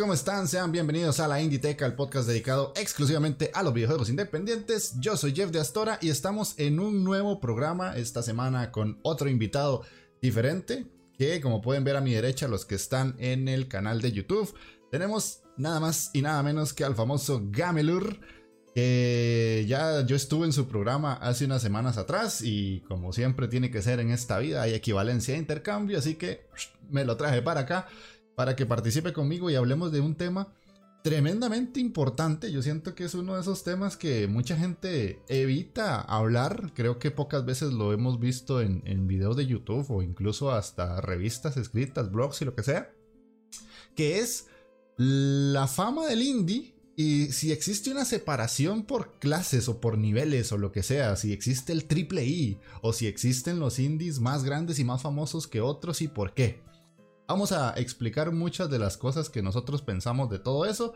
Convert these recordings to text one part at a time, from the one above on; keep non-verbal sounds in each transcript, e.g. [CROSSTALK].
¿Cómo están? Sean bienvenidos a la Inditeca, el podcast dedicado exclusivamente a los videojuegos independientes. Yo soy Jeff de Astora y estamos en un nuevo programa esta semana con otro invitado diferente que como pueden ver a mi derecha los que están en el canal de YouTube, tenemos nada más y nada menos que al famoso Gamelur, que ya yo estuve en su programa hace unas semanas atrás y como siempre tiene que ser en esta vida hay equivalencia de intercambio, así que me lo traje para acá para que participe conmigo y hablemos de un tema tremendamente importante. Yo siento que es uno de esos temas que mucha gente evita hablar. Creo que pocas veces lo hemos visto en, videos de YouTube o incluso hasta revistas escritas, blogs y lo que sea. Que es la fama del indie y si existe una separación por clases o por niveles o lo que sea, si existe el triple I o si existen los indies más grandes y más famosos que otros y por qué. Vamos a explicar muchas de las cosas que nosotros pensamos de todo eso.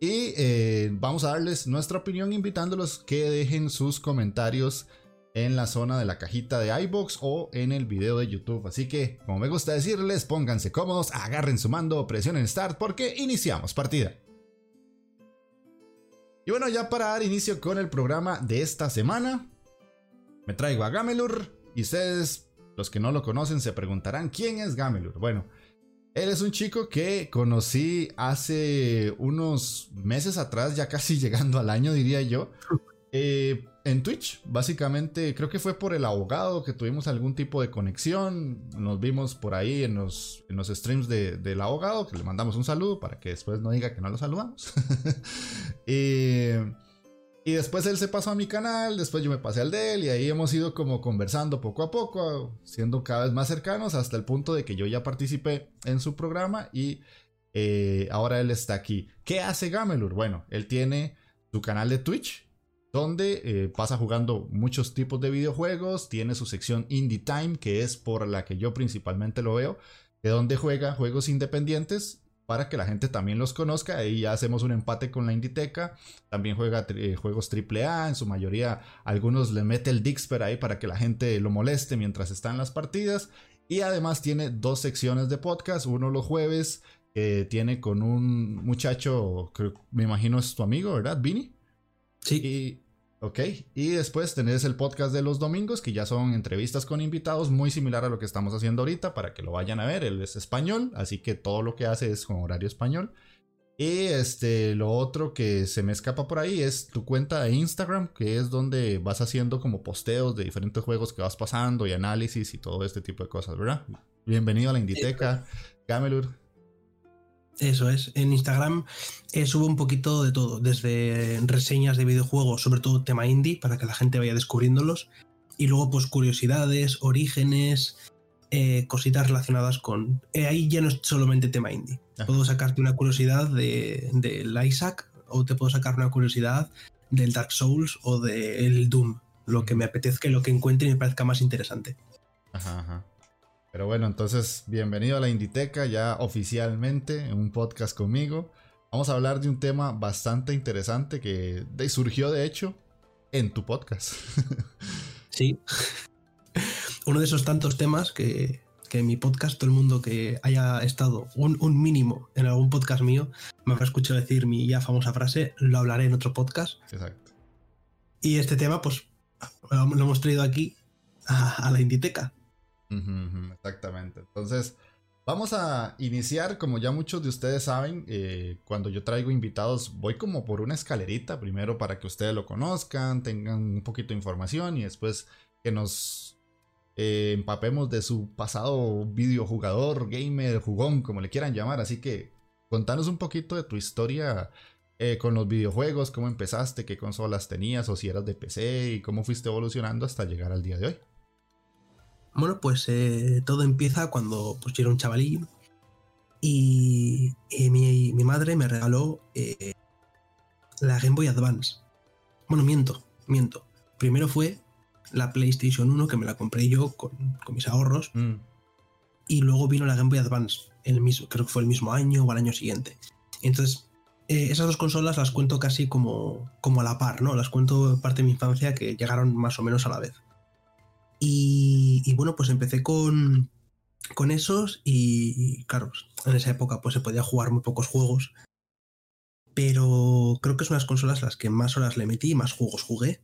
Y eh, vamos a darles nuestra opinión invitándolos que dejen sus comentarios en la zona de la cajita de iBox o en el video de YouTube. Así que, como me gusta decirles, pónganse cómodos, agarren su mando, presionen Start porque iniciamos partida. Y bueno, ya para dar inicio con el programa de esta semana, me traigo a Gamelur y ustedes, los que no lo conocen, se preguntarán quién es Gamelur. Bueno, él es un chico que conocí hace unos meses atrás, ya casi [LAUGHS] llegando al año, diría yo. Eh, en Twitch, básicamente, creo que fue por el abogado que tuvimos algún tipo de conexión. Nos vimos por ahí en los, en los streams del abogado, que le mandamos un saludo para que después no diga que no lo saludamos. [LAUGHS] eh, y después él se pasó a mi canal, después yo me pasé al de él y ahí hemos ido como conversando poco a poco, siendo cada vez más cercanos hasta el punto de que yo ya participé en su programa y eh, ahora él está aquí. ¿Qué hace Gamelur? Bueno, él tiene su canal de Twitch donde eh, pasa jugando muchos tipos de videojuegos, tiene su sección Indie Time que es por la que yo principalmente lo veo, de donde juega juegos independientes para que la gente también los conozca. Ahí ya hacemos un empate con la Inditeca. También juega eh, juegos AAA, en su mayoría algunos le mete el Dixper ahí para que la gente lo moleste mientras está en las partidas. Y además tiene dos secciones de podcast, uno los jueves, que tiene con un muchacho, que me imagino es tu amigo, ¿verdad, Vini? Sí. Ok, y después tenés el podcast de los domingos, que ya son entrevistas con invitados, muy similar a lo que estamos haciendo ahorita, para que lo vayan a ver. Él es español, así que todo lo que hace es con horario español. Y este, lo otro que se me escapa por ahí es tu cuenta de Instagram, que es donde vas haciendo como posteos de diferentes juegos que vas pasando y análisis y todo este tipo de cosas, ¿verdad? Bienvenido a la Inditeca, Gamelur. Eso es. En Instagram eh, subo un poquito de todo, desde reseñas de videojuegos, sobre todo tema indie, para que la gente vaya descubriéndolos. Y luego, pues, curiosidades, orígenes, eh, cositas relacionadas con. Eh, ahí ya no es solamente tema indie. Puedo sacarte una curiosidad del de, Isaac, o te puedo sacar una curiosidad del Dark Souls o del Doom. Lo que me apetezca y lo que encuentre y me parezca más interesante. Ajá, ajá. Pero bueno, entonces, bienvenido a la Inditeca, ya oficialmente en un podcast conmigo. Vamos a hablar de un tema bastante interesante que surgió, de hecho, en tu podcast. [LAUGHS] Sí. Uno de esos tantos temas que, en mi podcast, todo el mundo que haya estado un, mínimo en algún podcast mío, me habrá escuchado decir mi ya famosa frase, lo hablaré en otro podcast. Exacto. Y este tema, pues, lo hemos traído aquí a la Inditeca exactamente. Entonces, vamos a iniciar, como ya muchos de ustedes saben, eh, cuando yo traigo invitados, voy como por una escalerita, primero para que ustedes lo conozcan, tengan un poquito de información y después que nos eh, empapemos de su pasado videojugador, gamer, jugón, como le quieran llamar. Así que contanos un poquito de tu historia. Eh, con los videojuegos, cómo empezaste, qué consolas tenías o si eras de PC y cómo fuiste evolucionando hasta llegar al día de hoy. Bueno, pues eh, todo empieza cuando pues, yo era un chavalín y, y mi, mi madre me regaló eh, la Game Boy Advance. Bueno, miento, miento. Primero fue la PlayStation 1 que me la compré yo con, con mis ahorros Mm, y luego vino la Game Boy Advance, el mismo, creo que fue el mismo año o al año siguiente. Entonces, eh, esas dos consolas las cuento casi como, como a la par, ¿no? Las cuento parte de mi infancia que llegaron más o menos a la vez. Y, y bueno, pues empecé con, con esos y, claro, en esa época pues se podía jugar muy pocos juegos. Pero creo que son las consolas las que más horas le metí y más juegos jugué.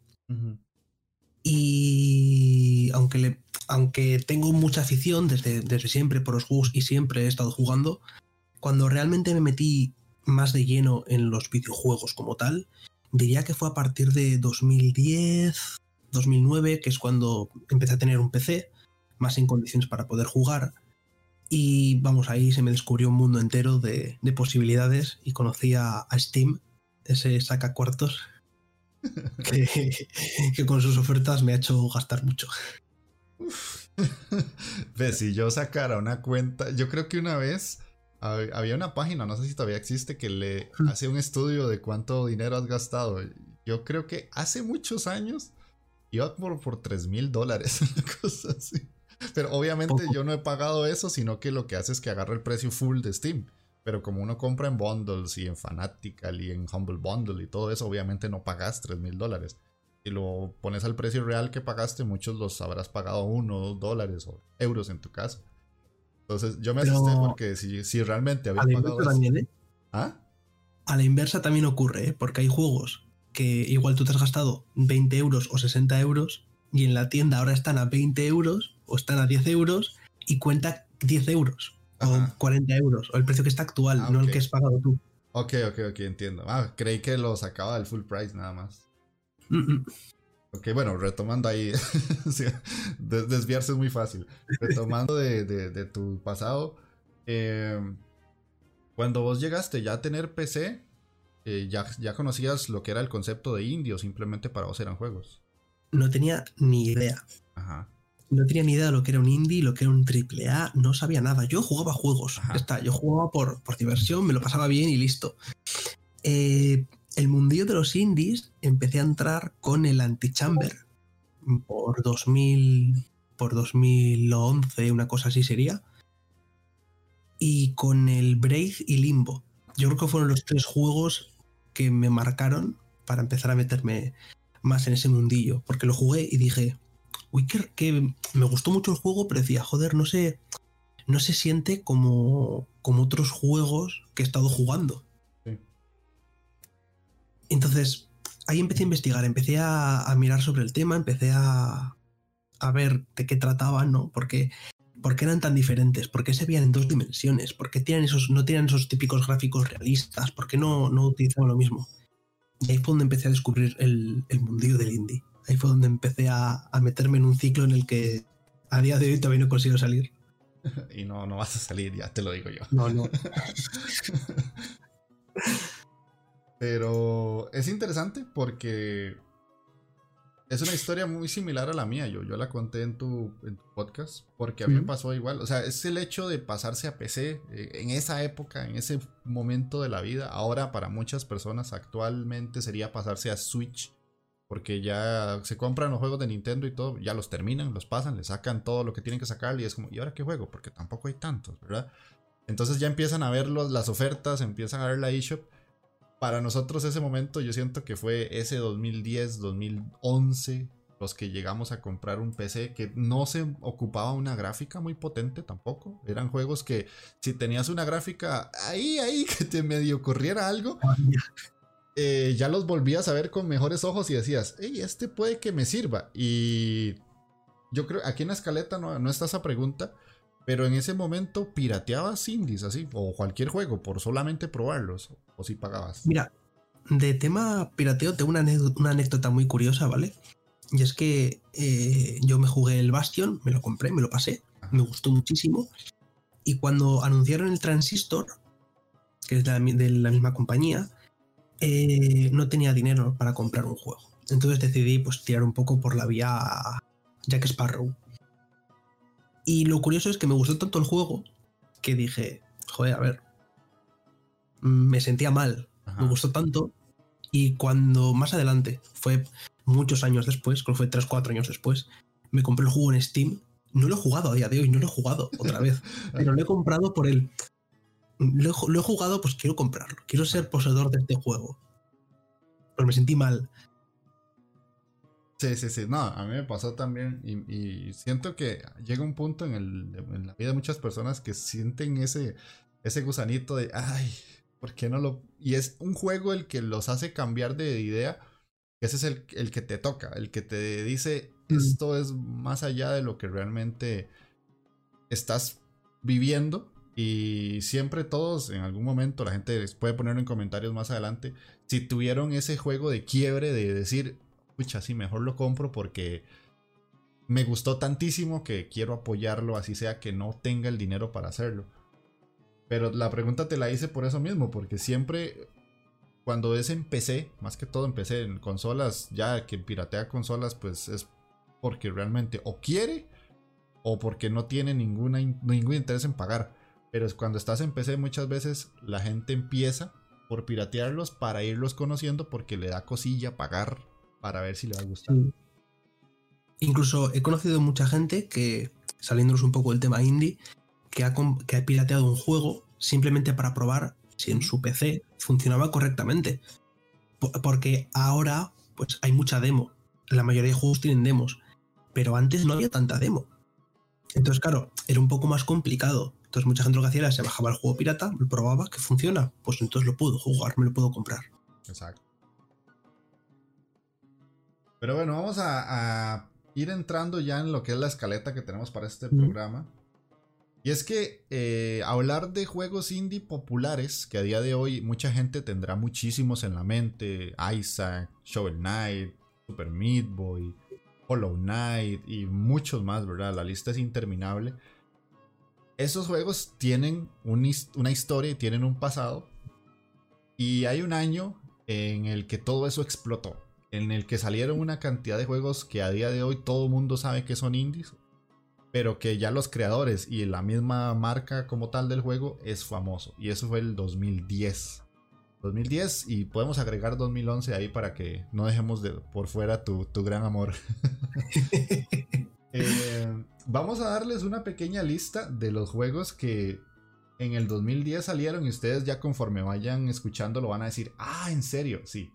Y aunque, le, aunque tengo mucha afición desde, desde siempre por los juegos y siempre he estado jugando, cuando realmente me metí más de lleno en los videojuegos como tal, diría que fue a partir de 2010, 2009, que es cuando empecé a tener un PC más en condiciones para poder jugar. Y vamos, ahí se me descubrió un mundo entero de, de posibilidades y conocí a, a Steam, ese saca cuartos, [LAUGHS] que, que con sus ofertas me ha hecho gastar mucho. [LAUGHS] Ve, si yo sacara una cuenta, yo creo que una vez hab- había una página, no sé si todavía existe, que le Hmm. hace un estudio de cuánto dinero has gastado. Yo creo que hace muchos años iba por, por 3 mil dólares, [LAUGHS] una cosa así. Pero obviamente yo no he pagado eso, sino que lo que hace es que agarra el precio full de Steam. Pero como uno compra en bundles y en Fanatical y en Humble Bundle y todo eso, obviamente no pagas 3 mil dólares. Si lo pones al precio real que pagaste, muchos los habrás pagado uno, dos dólares o euros en tu caso. Entonces yo me Pero- asusté porque si, si realmente había A la pagado eso- también, ¿eh? ¿Ah? A la inversa también ocurre, ¿eh? porque hay juegos que igual tú te has gastado 20 euros o 60 euros y en la tienda ahora están a 20 euros o están a 10 euros y cuenta 10 euros Ajá. o 40 euros o el precio que está actual, Ah, no el que has pagado tú. Ok, ok, ok, entiendo. Ah, creí que lo sacaba del full price nada más. Mm, mm. Ok, bueno, retomando ahí, [LAUGHS] desviarse es muy fácil. Retomando de, de- de tu pasado, eh, cuando vos llegaste ya a tener PC, eh, ya, ya conocías lo que era el concepto de indie o simplemente para vos eran juegos. No tenía ni idea. Ajá. No tenía ni idea de lo que era un indie, lo que era un triple A, no sabía nada. Yo jugaba juegos, ya está, yo jugaba por, por diversión, me lo pasaba bien y listo. Eh, el mundillo de los indies empecé a entrar con el Antichamber por 2000, por 2011, una cosa así sería. Y con el Braid y Limbo. Yo creo que fueron los tres juegos que me marcaron para empezar a meterme más en ese mundillo. Porque lo jugué y dije, uy, que, que me gustó mucho el juego, pero decía, joder, no sé, no se siente como, como otros juegos que he estado jugando. Sí. Entonces, ahí empecé a investigar, empecé a, a mirar sobre el tema, empecé a, a ver de qué trataban, ¿no? Porque, ¿Por qué eran tan diferentes? ¿Por qué se veían en dos dimensiones? ¿Por qué tienen esos, no tienen esos típicos gráficos realistas? ¿Por qué no, no utilizaban lo mismo? Y ahí fue donde empecé a descubrir el, el mundillo del indie. Ahí fue donde empecé a, a meterme en un ciclo en el que a día de hoy todavía no consigo salir. [LAUGHS] Y no, no vas a salir, ya te lo digo yo. No, no. [LAUGHS] Pero es interesante porque es una historia muy similar a la mía. Yo, yo la conté en tu, en tu podcast porque a mí me pasó igual. O sea, es el hecho de pasarse a PC eh, en esa época, en ese momento de la vida. Ahora para muchas personas actualmente sería pasarse a Switch. Porque ya se compran los juegos de Nintendo y todo, ya los terminan, los pasan, le sacan todo lo que tienen que sacar y es como, ¿y ahora qué juego? Porque tampoco hay tantos, ¿verdad? Entonces ya empiezan a ver los- las ofertas, empiezan a ver la eShop para nosotros ese momento yo siento que fue ese 2010, 2011 los que llegamos a comprar un PC que no se ocupaba una gráfica muy potente tampoco. Eran juegos que si tenías una gráfica ahí, ahí, [LAUGHS] que te medio corriera algo, eh, ya los volvías a ver con mejores ojos y decías, hey, este puede que me sirva. Y yo creo, aquí en la escaleta no, no está esa pregunta, pero en ese momento pirateabas indies así, o cualquier juego, por solamente probarlos, o si pagabas. Mira, de tema pirateo tengo una, anécdota- una anécdota muy curiosa, ¿vale? Y es que eh, yo me jugué el Bastion, me lo compré, me lo pasé, me gustó muchísimo. Y cuando anunciaron el Transistor, que es de la, mi- de la misma compañía, eh, no tenía dinero para comprar un juego. Entonces decidí pues tirar un poco por la vía Jack Sparrow. Y lo curioso es que me gustó tanto el juego que dije, joder, a ver, me sentía mal, me gustó tanto. Y cuando más adelante, fue muchos años después, creo que fue 3, 4 años después, me compré el juego en Steam. No lo he jugado a día de hoy, no lo he jugado otra vez, [LAUGHS] pero lo he comprado por el... Lo he, jugado, pues quiero comprarlo, quiero ser poseedor de este juego. Pero me sentí mal. Sí, sí, sí. No, a mí me pasó también y, siento que llega un punto en, el, en, la vida de muchas personas que sienten ese, ese gusanito de, ay, ¿por qué no lo...? Y es un juego el que los hace cambiar de idea. Ese es el, el que te toca, el que te dice, esto es más allá de lo que realmente estás viviendo. Y siempre todos, en algún momento, la gente les puede poner en comentarios más adelante, si tuvieron ese juego de quiebre de decir, pucha, sí, mejor lo compro porque me gustó tantísimo que quiero apoyarlo, así sea que no tenga el dinero para hacerlo. Pero la pregunta te la hice por eso mismo, porque siempre cuando es en PC, más que todo en PC, en consolas, ya que piratea consolas, pues es porque realmente o quiere o porque no tiene ningún interés en pagar. Pero cuando estás en PC muchas veces la gente empieza por piratearlos para irlos conociendo porque le da cosilla pagar para ver si le va a gustar. Incluso he conocido mucha gente que, saliéndonos un poco del tema indie, que ha, que ha pirateado un juego simplemente para probar si en su PC funcionaba correctamente. Porque ahora, pues hay mucha demo. La mayoría de juegos tienen demos. Pero antes no había tanta demo. Entonces, claro, era un poco más complicado. Entonces, mucha gente lo que hacía era se bajaba el juego pirata, lo probaba, que funciona. Pues entonces lo puedo jugar, me lo puedo comprar. Exacto. Pero bueno, vamos a, ir entrando ya en lo que es la escaleta que tenemos para este programa. Y es que eh, hablar de juegos indie populares, que a día de hoy mucha gente tendrá muchísimos en la mente, Isaac, Shovel Knight, Super Meat Boy, Hollow Knight y muchos más, ¿verdad? La lista es interminable. Esos juegos tienen una historia y tienen un pasado. Y hay un año en el que todo eso explotó en el que salieron una cantidad de juegos que a día de hoy todo el mundo sabe que son indies, pero que ya los creadores y la misma marca como tal del juego es famoso. Y eso fue el 2010. 2010 y podemos agregar 2011 ahí para que no dejemos de, por fuera tu, gran amor. [LAUGHS] Eh, vamos a darles una pequeña lista de los juegos que en el 2010 salieron y ustedes ya conforme vayan escuchando lo van a decir, ah, en serio, sí,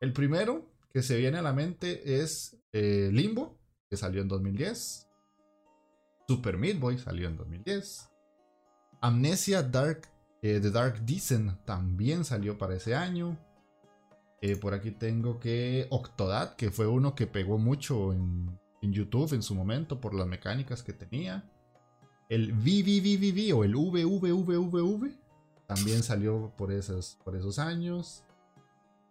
el primero que se viene a la mente es eh, Limbo, que salió en 2010. Super Meat Boy salió en 2010. Amnesia Dark, eh, The Dark Descent también salió para ese año. Eh, por aquí tengo que Octodad, que fue uno que pegó mucho en, YouTube en su momento por las mecánicas que tenía. El VVVVV o el VVVVV también salió por esos, por esos años.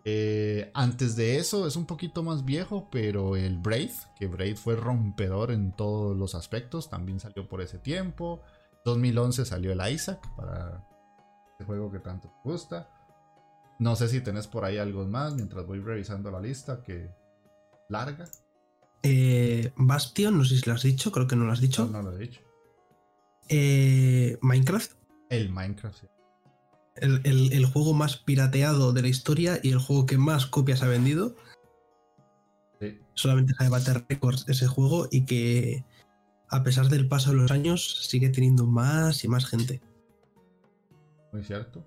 Eh, antes de eso es un poquito más viejo, pero el Braid, que Braid fue rompedor en todos los aspectos, también salió por ese tiempo. 2011 salió el Isaac para el juego que tanto te gusta. No sé si tenés por ahí algo más mientras voy revisando la lista que larga. Eh, Bastion, no sé si lo has dicho, creo que no lo has dicho. No, lo he dicho. Eh, Minecraft. El Minecraft, sí el, juego más pirateado de la historia y el juego que más copias ha vendido. Solamente sabe bater récords ese juego y que a pesar del paso de los años sigue teniendo más y más gente. Muy cierto.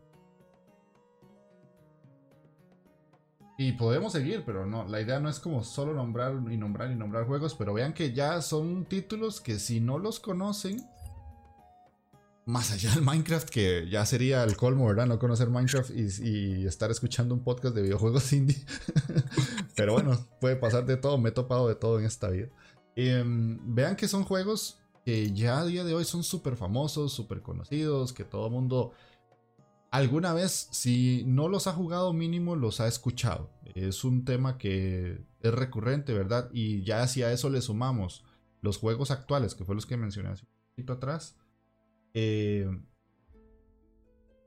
Y podemos seguir, pero no, la idea no es como solo nombrar y nombrar y nombrar juegos, pero vean que ya son títulos que si no los conocen, más allá del Minecraft, que ya sería el colmo, ¿verdad? No conocer Minecraft y, estar escuchando un podcast de videojuegos [LAUGHS] indie. Pero bueno, puede pasar de todo, me he topado de todo en esta vida. Em, vean que son juegos que ya a día de hoy son súper famosos, súper conocidos, que todo el mundo alguna vez, si no los ha jugado mínimo, los ha escuchado. Es un tema que es recurrente, ¿verdad? Y ya si a eso le sumamos los juegos actuales, que fue los que mencioné hace un poquito atrás, eh,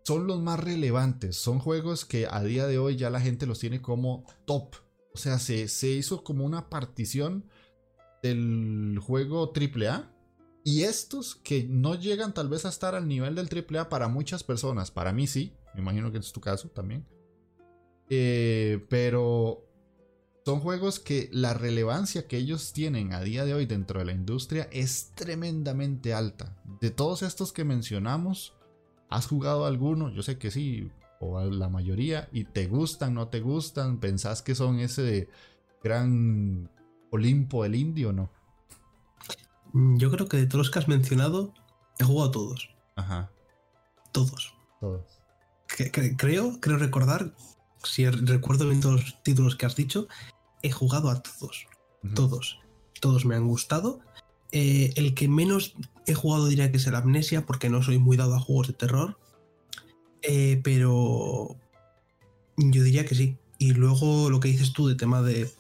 son los más relevantes. Son juegos que a día de hoy ya la gente los tiene como top. O sea, se, se hizo como una partición del juego AAA Y estos que no llegan tal vez a estar al nivel del AAA para muchas personas, para mí sí, me imagino que es tu caso también. Eh, pero son juegos que la relevancia que ellos tienen a día de hoy dentro de la industria es tremendamente alta. De todos estos que mencionamos, ¿has jugado alguno? Yo sé que sí, o la mayoría, y te gustan, no te gustan, pensás que son ese gran Olimpo del indio o no? Mm, yo creo que de todos los que has mencionado, he jugado todos. Ajá. Todos. Todos. creo, creo recordar, si recuerdo bien todos los títulos que has dicho, he jugado a todos. Todos. Todos me han gustado. Eh, el que menos he jugado diría que es el Amnesia, porque no soy muy dado a juegos de terror. Eh, pero yo diría que sí. Y luego lo que dices tú de tema de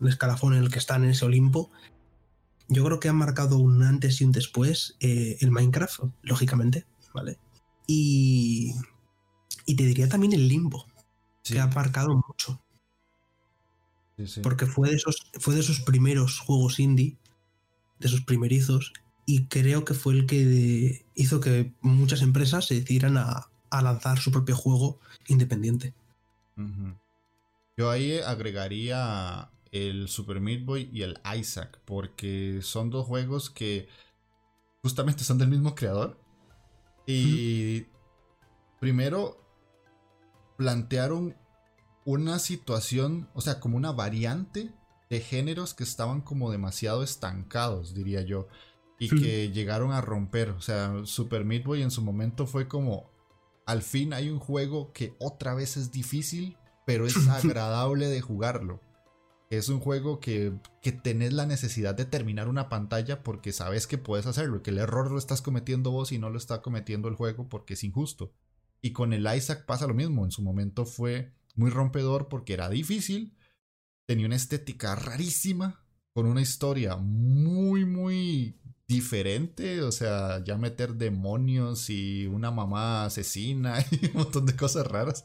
el escalafón en el que están en ese Olimpo, yo creo que han marcado un antes y un después eh, el Minecraft, lógicamente, ¿vale? Y, y te diría también el Limbo, que ha marcado Porque fue de, esos, fue de esos primeros juegos indie, de esos primerizos, y creo que fue el que hizo que muchas empresas se decidieran a, lanzar su propio juego independiente. Yo ahí agregaría el Super Meat Boy y el Isaac, porque son dos juegos que justamente son del mismo creador. Y primero plantearon una situación, o sea, como una variante de géneros que estaban como demasiado estancados, diría yo, y que llegaron a romper. O sea, Super Meat Boy en su momento fue como, al fin hay un juego que otra vez es difícil, pero es [LAUGHS] agradable de jugarlo. Es un juego que, que tenés la necesidad de terminar una pantalla porque sabes que puedes hacerlo, que el error lo estás cometiendo vos y no lo está cometiendo el juego porque es injusto. Y con el Isaac pasa lo mismo, en su momento fue muy rompedor porque era difícil, tenía una estética rarísima, con una historia muy, muy diferente, o sea, ya meter demonios y una mamá asesina [LAUGHS] y un montón de cosas raras.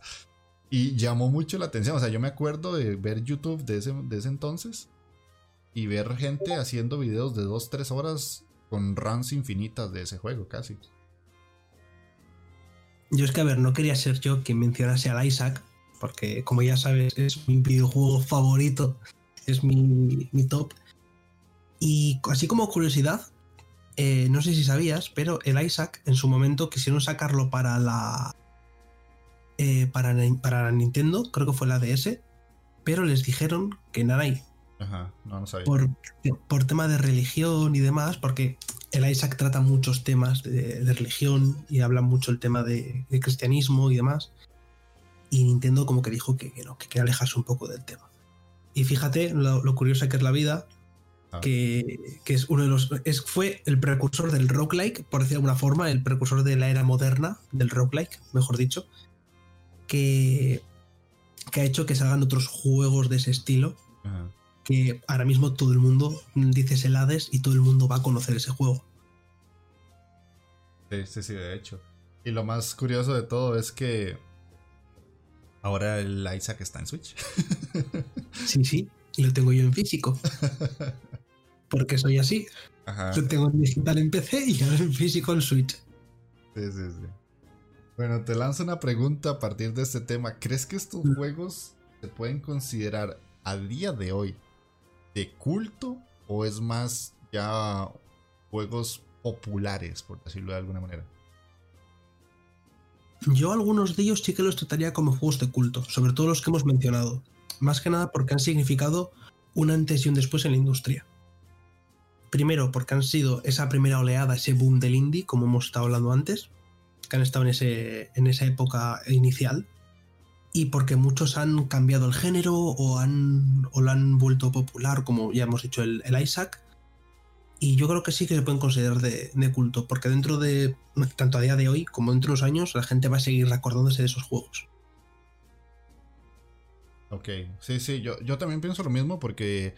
Y llamó mucho la atención. O sea, yo me acuerdo de ver YouTube de ese, de ese entonces y ver gente haciendo videos de 2-3 horas con runs infinitas de ese juego, casi. Yo es que, a ver, no quería ser yo quien mencionase al Isaac, porque como ya sabes, es mi videojuego favorito, es mi, top. Y así como curiosidad, eh, no sé si sabías, pero el Isaac en su momento quisieron sacarlo para la eh, para, para Nintendo, creo que fue la DS, pero les dijeron que. Ajá, no, no sabía. Por, por, tema de religión y demás, porque el Isaac trata muchos temas de, religión y habla mucho el tema de, cristianismo y demás. Y Nintendo como que dijo que, que no, que quiere alejarse un poco del tema. Y fíjate lo, lo curiosa que es la vida, ah. que, que, es uno de los. Es, fue el precursor del roguelike, por decir de alguna forma, el precursor de la era moderna del roguelike, mejor dicho que, ha hecho que salgan otros juegos de ese estilo. Que ahora mismo todo el mundo dice Hades y todo el mundo va a conocer ese juego. Sí, sí, sí, de hecho. Y lo más curioso de todo es que ahora el Isaac está en Switch. [LAUGHS] sí, sí, y lo tengo yo en físico. Porque soy así. Lo tengo en digital en PC y ahora en físico en Switch. Sí, sí, sí. Bueno, te lanzo una pregunta a partir de este tema. ¿Crees que estos mm. juegos se pueden considerar a día de hoy de culto o es más ya juegos populares, por decirlo de alguna manera? Yo algunos de ellos sí que los trataría como juegos de culto, sobre todo los que hemos mencionado. Más que nada porque han significado un antes y un después en la industria. Primero, porque han sido esa primera oleada, ese boom del indie, como hemos estado hablando antes que han estado en, ese, en esa época inicial y porque muchos han cambiado el género o, han, o lo han vuelto popular, como ya hemos dicho el, Isaac. Y yo creo que sí que se pueden considerar de, culto, porque dentro de, tanto a día de hoy como dentro de unos años, la gente va a seguir recordándose de esos juegos. Ok, sí, sí, yo, yo también pienso lo mismo porque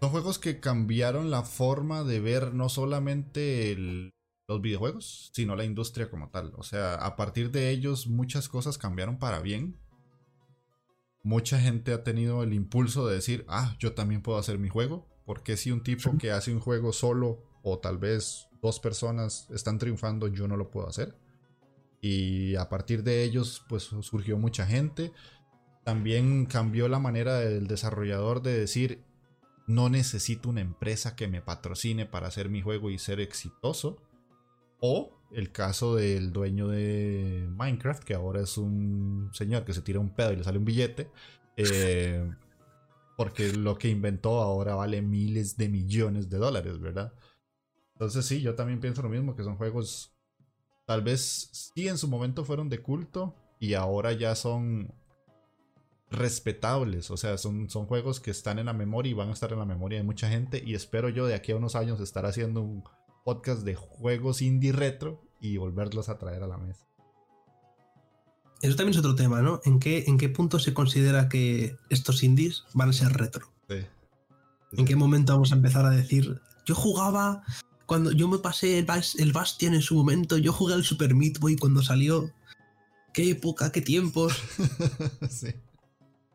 son juegos que cambiaron la forma de ver no solamente los videojuegos, sino la industria como tal. O sea, a partir de ellos muchas cosas cambiaron para bien. Mucha gente ha tenido el impulso de decir, ah, yo también puedo hacer mi juego. Porque si un tipo que hace un juego solo o tal vez dos personas están triunfando, yo no lo puedo hacer. Y a partir de ellos, pues surgió mucha gente. También cambió la manera del desarrollador de decir, no necesito una empresa que me patrocine para hacer mi juego y ser exitoso. O el caso del dueño de Minecraft, que ahora es un señor que se tira un pedo y le sale un billete. Eh, [LAUGHS] porque lo que inventó ahora vale miles de millones de dólares, ¿verdad? Entonces sí, yo también pienso lo mismo, que son juegos, tal vez sí en su momento fueron de culto y ahora ya son respetables, o sea, son, son juegos que están en la memoria y van a estar en la memoria de mucha gente y espero yo de aquí a unos años estar haciendo un podcast de juegos indie retro y volverlos a traer a la mesa. Eso también es otro tema, ¿no? ¿En qué, en qué punto se considera que estos indies van a ser retro? Sí. ¿En qué momento vamos a empezar a decir, yo jugaba cuando yo me pasé el, el Bastion en su momento, yo jugué al Super Meat Boy cuando salió. Qué época, qué tiempos. [LAUGHS] sí.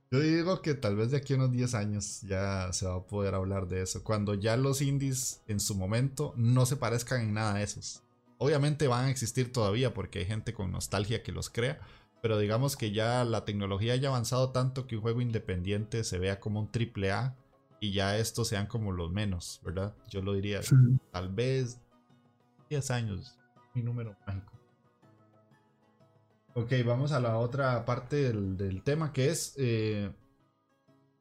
Yo digo que tal vez de aquí a unos 10 años ya se va a poder hablar de eso. Cuando ya los indies en su momento no se parezcan en nada a esos. Obviamente van a existir todavía porque hay gente con nostalgia que los crea. Pero digamos que ya la tecnología haya avanzado tanto que un juego independiente se vea como un triple A y ya estos sean como los menos, ¿verdad? Yo lo diría, tal vez 10 años, mi número mágico. Ok, vamos a la otra parte del, tema que es, eh,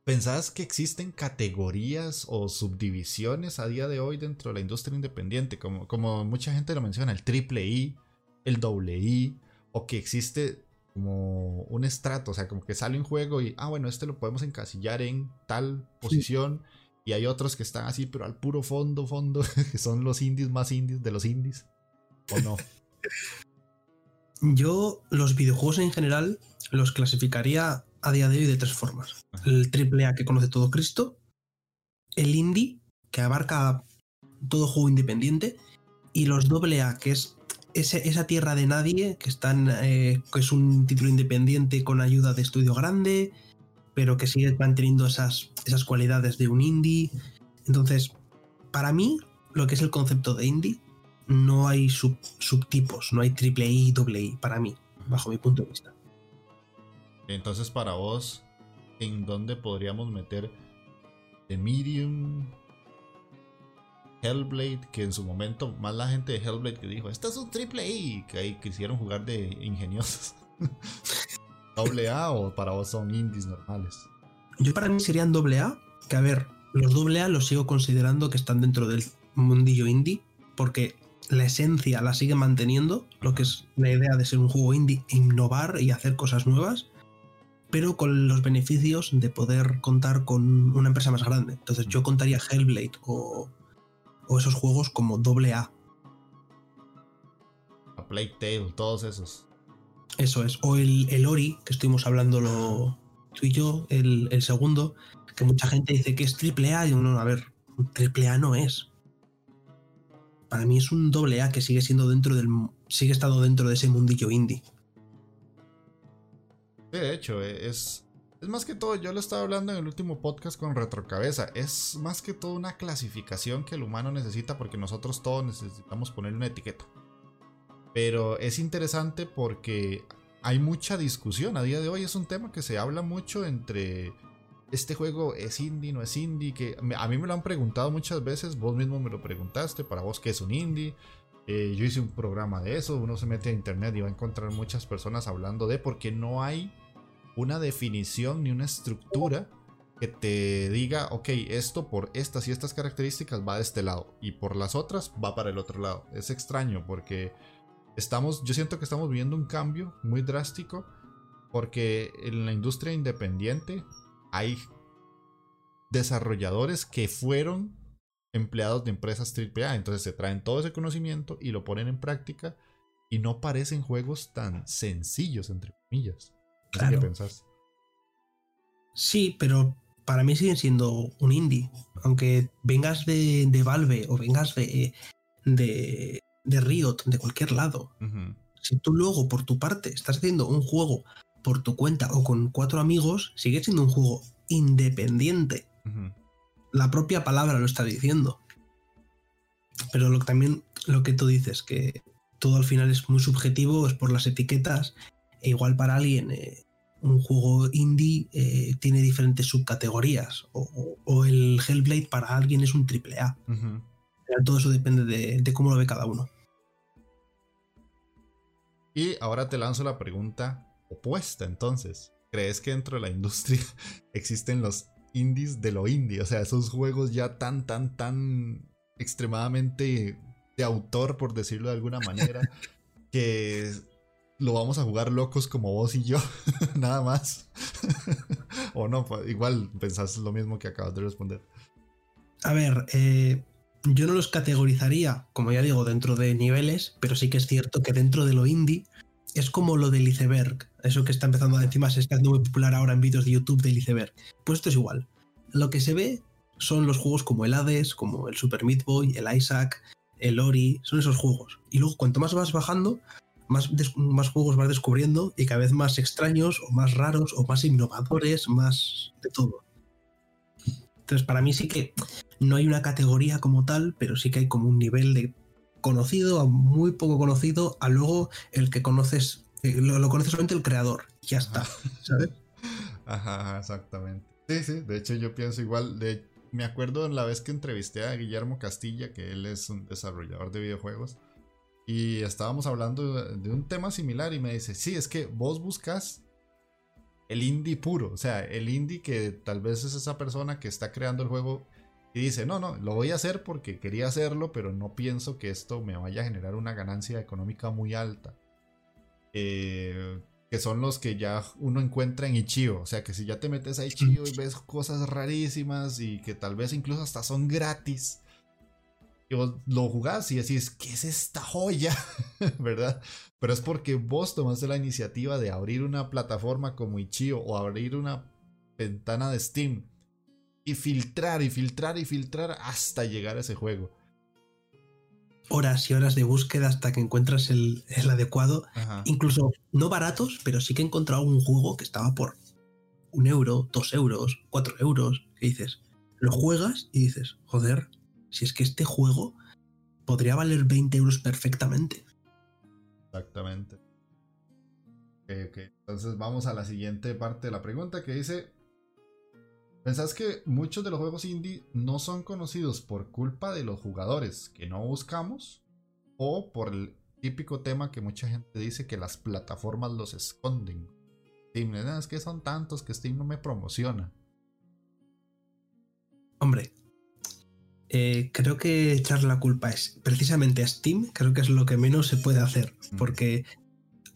¿pensás que existen categorías o subdivisiones a día de hoy dentro de la industria independiente? Como, como mucha gente lo menciona, el triple I, el doble I, o que existe como un estrato, o sea, como que sale un juego y, ah, bueno, este lo podemos encasillar en tal posición. Y hay otros que están así, pero al puro fondo, fondo, [LAUGHS] que son los indies más indies de los indies. ¿O no? [LAUGHS] Yo los videojuegos en general los clasificaría a día de hoy de tres formas. El triple A que conoce todo Cristo, el indie que abarca todo juego independiente y los doble A que es esa tierra de nadie que están eh, que es un título independiente con ayuda de estudio grande pero que sigue manteniendo esas, esas cualidades de un indie entonces para mí lo que es el concepto de indie no hay subtipos, no hay triple I y doble I para mí, bajo mi punto de vista. Entonces, para vos, ¿en dónde podríamos meter The Medium, Hellblade? Que en su momento, más la gente de Hellblade que dijo, esto es un triple I, que ahí quisieron jugar de ingeniosos. [LAUGHS] ¿Doble A o para vos son indies normales? Yo para mí serían doble A, que a ver, los doble A los sigo considerando que están dentro del mundillo indie, porque la esencia la sigue manteniendo, lo que es la idea de ser un juego indie, innovar y hacer cosas nuevas, pero con los beneficios de poder contar con una empresa más grande. Entonces yo contaría Hellblade o, esos juegos como doble A. A Plague Tale, todos esos. Eso es. O el, el Ori, que estuvimos hablando tú y yo, el, el, segundo, que mucha gente dice que es triple A, y uno, a ver, triple A no es para mí es un doble A que sigue siendo dentro del. sigue estando dentro de ese mundillo indie. De hecho, e, es. Es más que todo, yo lo estaba hablando en el último podcast con Retrocabeza. Es más que todo una clasificación que el humano necesita porque nosotros todos necesitamos poner una etiqueta. Pero es interesante porque hay mucha discusión. A día de hoy es un tema que se habla mucho entre este juego es indie, no es indie, que a mí me lo han preguntado muchas veces, vos mismo me lo preguntaste, para vos qué es un indie. Eh, yo hice un programa de eso, uno se mete a internet y va a encontrar muchas personas hablando de, porque no hay una definición ni una estructura que te diga, ok, esto por estas y estas características va de este lado y por las otras va para el otro lado. Es extraño porque estamos, yo siento que estamos viviendo un cambio muy drástico porque en la industria independiente hay desarrolladores que fueron empleados de empresas AAA. Entonces se traen todo ese conocimiento y lo ponen en práctica y no parecen juegos tan sencillos, entre comillas. ¿Qué pensás? Sí, pero para mí siguen siendo un indie. Aunque vengas de, Valve o vengas de, de, de, Riot, de cualquier lado. Si tú luego, por tu parte, estás haciendo un juego por tu cuenta o con cuatro amigos, sigue siendo un juego independiente. La propia palabra lo está diciendo. pero lo, también lo que tú dices, que todo al final es muy subjetivo, es por las etiquetas, e igual para alguien eh, un juego indie eh, tiene diferentes subcategorías, o, el Hellblade para alguien es un triple A. Todo eso depende de, cómo lo ve cada uno. Y ahora te lanzo la pregunta opuesta entonces. ¿Crees que dentro de la industria [LAUGHS] existen los indies de lo indie? O sea, esos juegos ya tan, tan, tan extremadamente de autor, por decirlo de alguna manera, [LAUGHS] que lo vamos a jugar locos como vos y yo, [LAUGHS] nada más. [LAUGHS] o no, pues, igual pensás lo mismo que acabas de responder. A ver, eh, yo no los categorizaría, como ya digo, dentro de niveles, pero sí que es cierto que dentro de lo indie es como lo del iceberg, eso que está empezando encima, se está muy popular ahora en vídeos de YouTube del iceberg. Pues esto es igual. Lo que se ve son los juegos como el Hades, como el Super Meat Boy, el Isaac, el Ori, son esos juegos. Y luego cuanto más vas bajando, más, más juegos vas descubriendo y cada vez más extraños o más raros o más innovadores, más de todo. Entonces, para mí sí que no hay una categoría como tal, pero sí que hay como un nivel de conocido a muy poco conocido a luego el que conoces, eh, lo, conoce solamente el creador. ya está, ¿sabes? Ajá, exactamente. Sí, sí, de hecho yo pienso igual, de, me acuerdo en la vez que entrevisté a Guillermo Castilla, que él es un desarrollador de videojuegos, y estábamos hablando de un tema similar y me dice, sí, es que vos buscas el indie puro, o sea, el indie que tal vez es esa persona que está creando el juego y dice, no, no, lo voy a hacer porque quería hacerlo, pero no pienso que esto me vaya a generar una ganancia económica muy alta. Eh, que son los que ya uno encuentra en Ichio. O sea, que si ya te metes a Ichio y ves cosas rarísimas y que tal vez incluso hasta son gratis, y vos lo jugás y decís, ¿qué es esta joya? [LAUGHS] ¿Verdad? Pero es porque vos tomaste la iniciativa de abrir una plataforma como Ichio o abrir una ventana de Steam y filtrar y filtrar y filtrar hasta llegar a ese juego horas y horas de búsqueda hasta que encuentras el, adecuado. Incluso no baratos, pero sí que he encontrado un juego que estaba por un euro, dos euros, cuatro euros. Y dices, lo juegas y dices, joder, si es que este juego podría valer 20 euros perfectamente. Exactamente. Entonces vamos a la siguiente parte de la pregunta que dice, ¿Pensás que muchos de los juegos indie no son conocidos por culpa de los jugadores que no buscamos? ¿O por el típico tema que mucha gente dice que las plataformas los esconden? Steam, es que son tantos que Steam no me promociona. Hombre, eh, creo que echar la culpa es precisamente a Steam, creo que es lo que menos se puede hacer. Porque,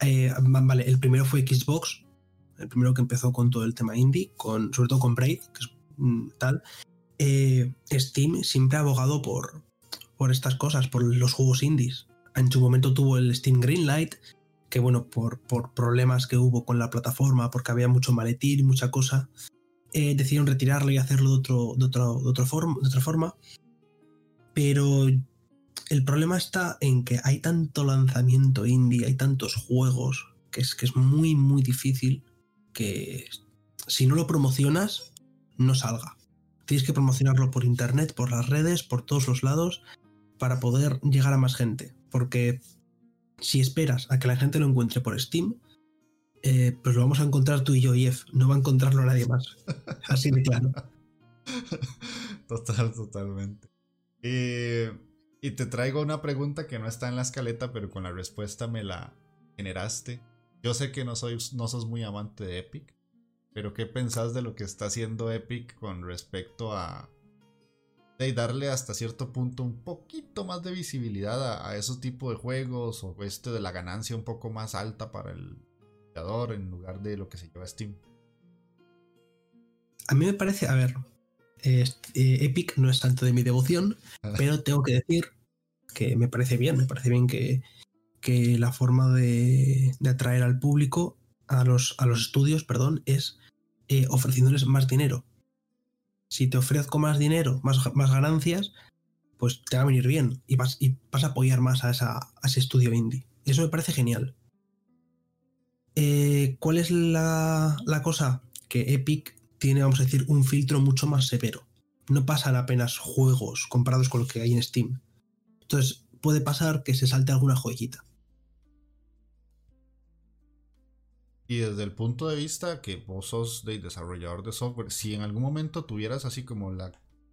eh, vale, el primero fue Xbox, el primero que empezó con todo el tema indie, con, sobre todo con Braid, que es mm, tal, eh, Steam siempre ha abogado por, por estas cosas, por los juegos indies. En su momento tuvo el Steam Greenlight, que bueno, por, por problemas que hubo con la plataforma, porque había mucho maletín y mucha cosa, eh, decidieron retirarlo y hacerlo de, otro, de, otro, de, forma, de otra forma. Pero el problema está en que hay tanto lanzamiento indie, hay tantos juegos, que es, que es muy, muy difícil que si no lo promocionas, no salga. Tienes que promocionarlo por internet, por las redes, por todos los lados, para poder llegar a más gente. Porque si esperas a que la gente lo encuentre por Steam, eh, pues lo vamos a encontrar tú y yo, Jeff. No va a encontrarlo nadie más. Así de claro. [LAUGHS] Total, totalmente. Y te traigo una pregunta que no está en la escaleta, pero con la respuesta me la generaste. Yo sé que no, soy, no sos muy amante de Epic, pero ¿qué pensás de lo que está haciendo Epic con respecto a de darle hasta cierto punto un poquito más de visibilidad a, esos tipos de juegos o este de la ganancia un poco más alta para el jugador en lugar de lo que se lleva Steam? A mí me parece, a ver, eh, Epic no es tanto de mi devoción, pero tengo que decir que me parece bien, me parece bien que, que la forma de, atraer al público, a los, a los estudios, perdón, es eh, ofreciéndoles más dinero. Si te ofrezco más dinero, más, más ganancias, pues te va a venir bien y vas, y vas a apoyar más a, esa, ese estudio indie. Eso me parece genial. Eh, ¿Cuál es la, la cosa? Que Epic tiene, vamos a decir, un filtro mucho más severo. No pasan apenas juegos comparados con lo que hay en Steam Entonces puede pasar que se salte alguna joyita. Y desde el punto de vista que vos sos de desarrollador de software, si en algún momento tuvieras así como la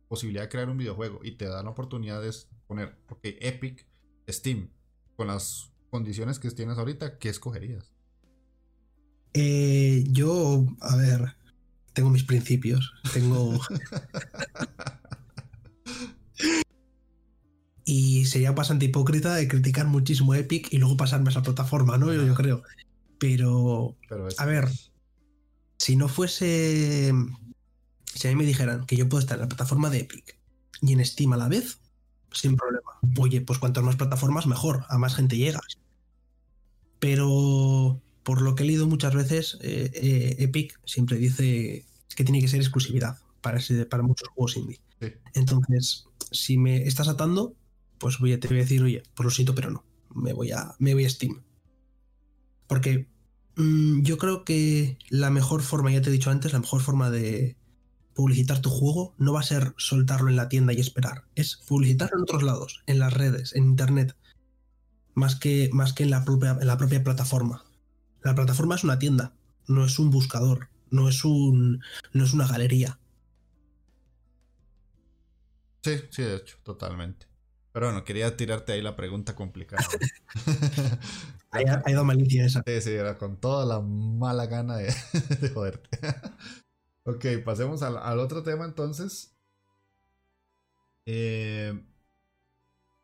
posibilidad de crear un videojuego y te dan la oportunidad de poner, ok, Epic, Steam, con las condiciones que tienes ahorita, ¿qué escogerías? Eh, yo, a ver, tengo mis principios, tengo... [LAUGHS] y sería bastante hipócrita de criticar muchísimo Epic y luego pasarme a esa plataforma, ¿no? Yo, creo. Pero, a ver, si no fuese... Si a mí me dijeran que yo puedo estar en la plataforma de Epic y en Steam a la vez, sin problema. Oye, pues cuantas más plataformas, mejor, a más gente llegas. Pero por lo que he leído muchas veces, eh, eh, Epic siempre dice que tiene que ser exclusividad para, para muchos juegos indie. Entonces, si me estás atando, pues voy a, te voy a decir, oye, pues lo siento, pero no. Me voy a, me voy a Steam. Porque mm, yo creo que la mejor forma, ya te he dicho antes, la mejor forma de publicitar tu juego no va a ser soltarlo en la tienda y esperar. Es publicitarlo en otros lados, en las redes, en internet. Más que, más que en, la propia, en la propia plataforma. La plataforma es una tienda, no es un buscador, no es, un, no es una galería. Sí, sí, de hecho, totalmente. Pero bueno, quería tirarte ahí la pregunta complicada. [LAUGHS] ha, ido malicia esa. Sí, sí, era con toda la mala gana de, [LAUGHS] joderte. [LAUGHS] ok, pasemos al, otro tema entonces. Eh,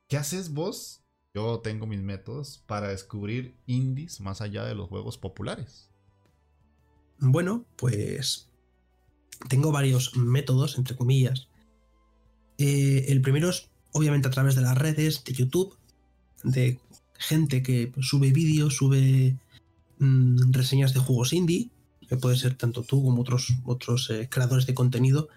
¿Qué haces vos yo tengo mis métodos para descubrir indies más allá de los juegos populares. Bueno, pues tengo varios métodos, entre comillas. Eh, el primero es obviamente a través de las redes, de YouTube, de gente que sube vídeos, sube mm, reseñas de juegos indie, que puede ser tanto tú como otros, otros eh, creadores de contenido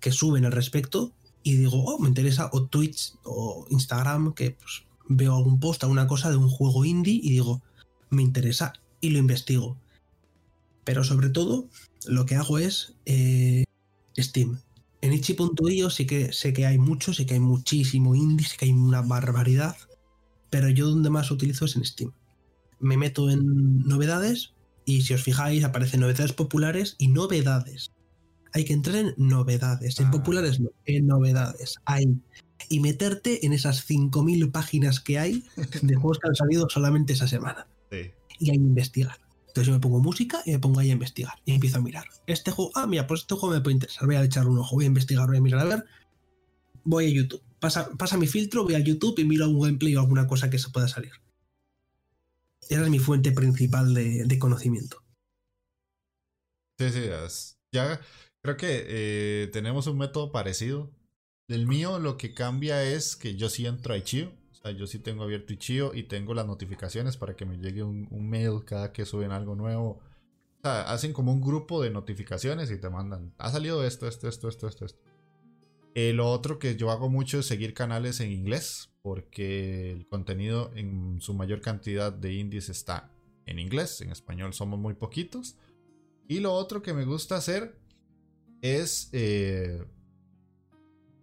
que suben al respecto y digo, oh, me interesa, o Twitch o Instagram, que pues, veo algún post, alguna cosa de un juego indie y digo, me interesa y lo investigo. Pero sobre todo, lo que hago es eh, Steam. En itchy.io sí que sé que hay mucho, sé que hay muchísimo indie, sé que hay una barbaridad, pero yo donde más utilizo es en Steam. Me meto en novedades y si os fijáis aparecen novedades populares y novedades. Hay que entrar en novedades, en ah. populares no, en novedades. Hay y meterte en esas 5.000 páginas que hay de juegos que han salido solamente esa semana. Y a investigar. Entonces yo me pongo música y me pongo ahí a investigar. Y empiezo a mirar. Este juego, ah, mira, pues este juego me puede interesar. Voy a echar un ojo, voy a investigar, voy a mirar a ver. Voy a YouTube. Pasa, pasa mi filtro, voy a YouTube y miro un gameplay o alguna cosa que se pueda salir. Esa es mi fuente principal de, conocimiento. Sí, sí, ya creo que eh, tenemos un método parecido. El mío lo que cambia es que yo sí entro a Ichio. O sea, yo sí tengo abierto Ichio y tengo las notificaciones para que me llegue un, mail cada que suben algo nuevo. O sea, hacen como un grupo de notificaciones y te mandan. Ha salido esto, esto, esto, esto, esto, esto. Eh, lo otro que yo hago mucho es seguir canales en inglés. Porque el contenido en su mayor cantidad de indies está en inglés. En español somos muy poquitos. Y lo otro que me gusta hacer es eh,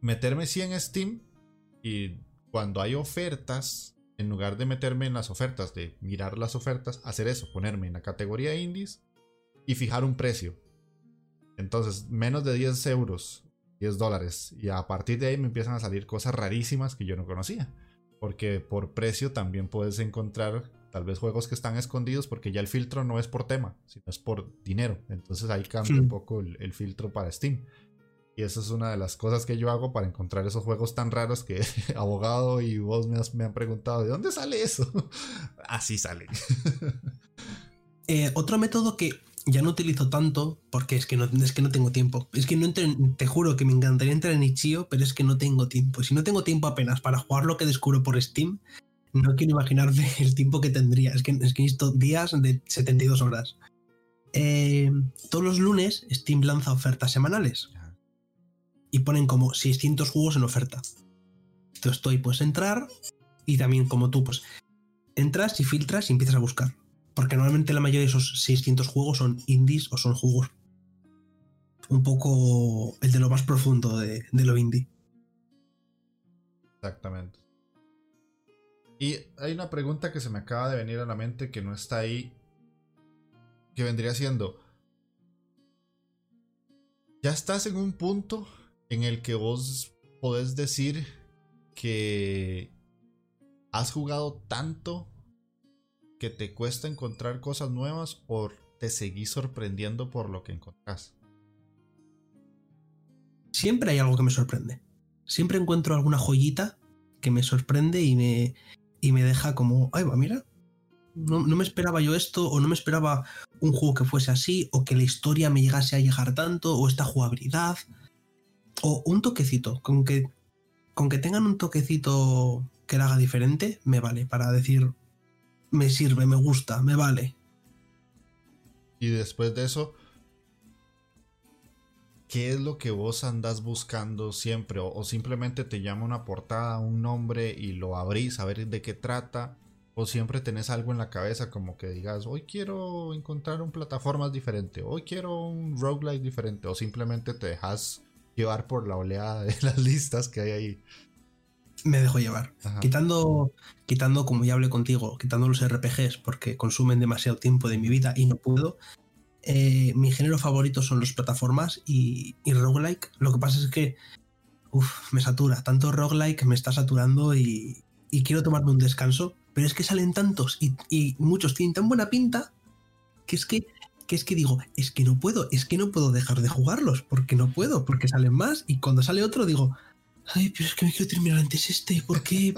meterme sí en Steam y cuando hay ofertas, en lugar de meterme en las ofertas, de mirar las ofertas, hacer eso, ponerme en la categoría indies y fijar un precio. Entonces, menos de 10 euros, 10 dólares. Y a partir de ahí me empiezan a salir cosas rarísimas que yo no conocía. Porque por precio también puedes encontrar tal vez juegos que están escondidos porque ya el filtro no es por tema, sino es por dinero. Entonces ahí cambia un poco el filtro para Steam. Y esa es una de las cosas que yo hago para encontrar esos juegos tan raros que [LAUGHS] abogado y vos me, han preguntado, ¿de dónde sale eso? [LAUGHS] Así sale. [LAUGHS] Eh, otro método que ya no utilizo tanto, porque es que no, es que no tengo tiempo. Es que no te juro que me encantaría entrar en Ichio, pero es que no tengo tiempo. Si no tengo tiempo apenas para jugar lo que descubro por Steam, no quiero imaginarme el tiempo que tendría. Es que, es que necesito días de 72 horas. Eh, todos los lunes Steam lanza ofertas semanales y ponen como 600 juegos en oferta. Entonces tú ahí puedes entrar y también como tú, pues entras y filtras y empiezas a buscar. Porque normalmente la mayoría de esos 600 juegos son indies o son juegos un poco el de lo más profundo de, lo indie. Exactamente. Y hay una pregunta que se me acaba de venir a la mente que no está ahí, que vendría siendo, ya estás en un punto en el que vos podés decir que has jugado tanto que te cuesta encontrar cosas nuevas o te seguís sorprendiendo por lo que encontrás? Siempre hay algo que me sorprende. Siempre encuentro alguna joyita que me sorprende y me, y me deja como, ay, va, mira, no, no, me esperaba yo esto, o no me esperaba un juego que fuese así, o que la historia me llegase a llegar tanto, o esta jugabilidad, o un toquecito, con que, con que tengan un toquecito que la haga diferente, me vale, para decir, me sirve, me gusta, me vale. Y después de eso, ¿qué es lo que vos andás buscando siempre? O, o, simplemente te llama una portada, un nombre y lo abrís a ver de qué trata. O siempre tenés algo en la cabeza como que digas, hoy quiero encontrar un plataformas diferente, hoy quiero un roguelike diferente. O simplemente te dejas llevar por la oleada de [LAUGHS] las listas que hay ahí. Me dejo llevar. Ajá. Quitando, quitando, como ya hablé contigo, quitando los RPGs porque consumen demasiado tiempo de mi vida y no puedo. Eh, mi género favorito son las plataformas y, y roguelike. Lo que pasa es que uf, me satura. Tanto roguelike me está saturando y, y, quiero tomarme un descanso. Pero es que salen tantos y, y, muchos tienen tan buena pinta que es que, que es que digo, es que no puedo, es que no puedo dejar de jugarlos porque no puedo, porque salen más y cuando sale otro digo, ay, pero es que me quiero terminar antes este, ¿por qué?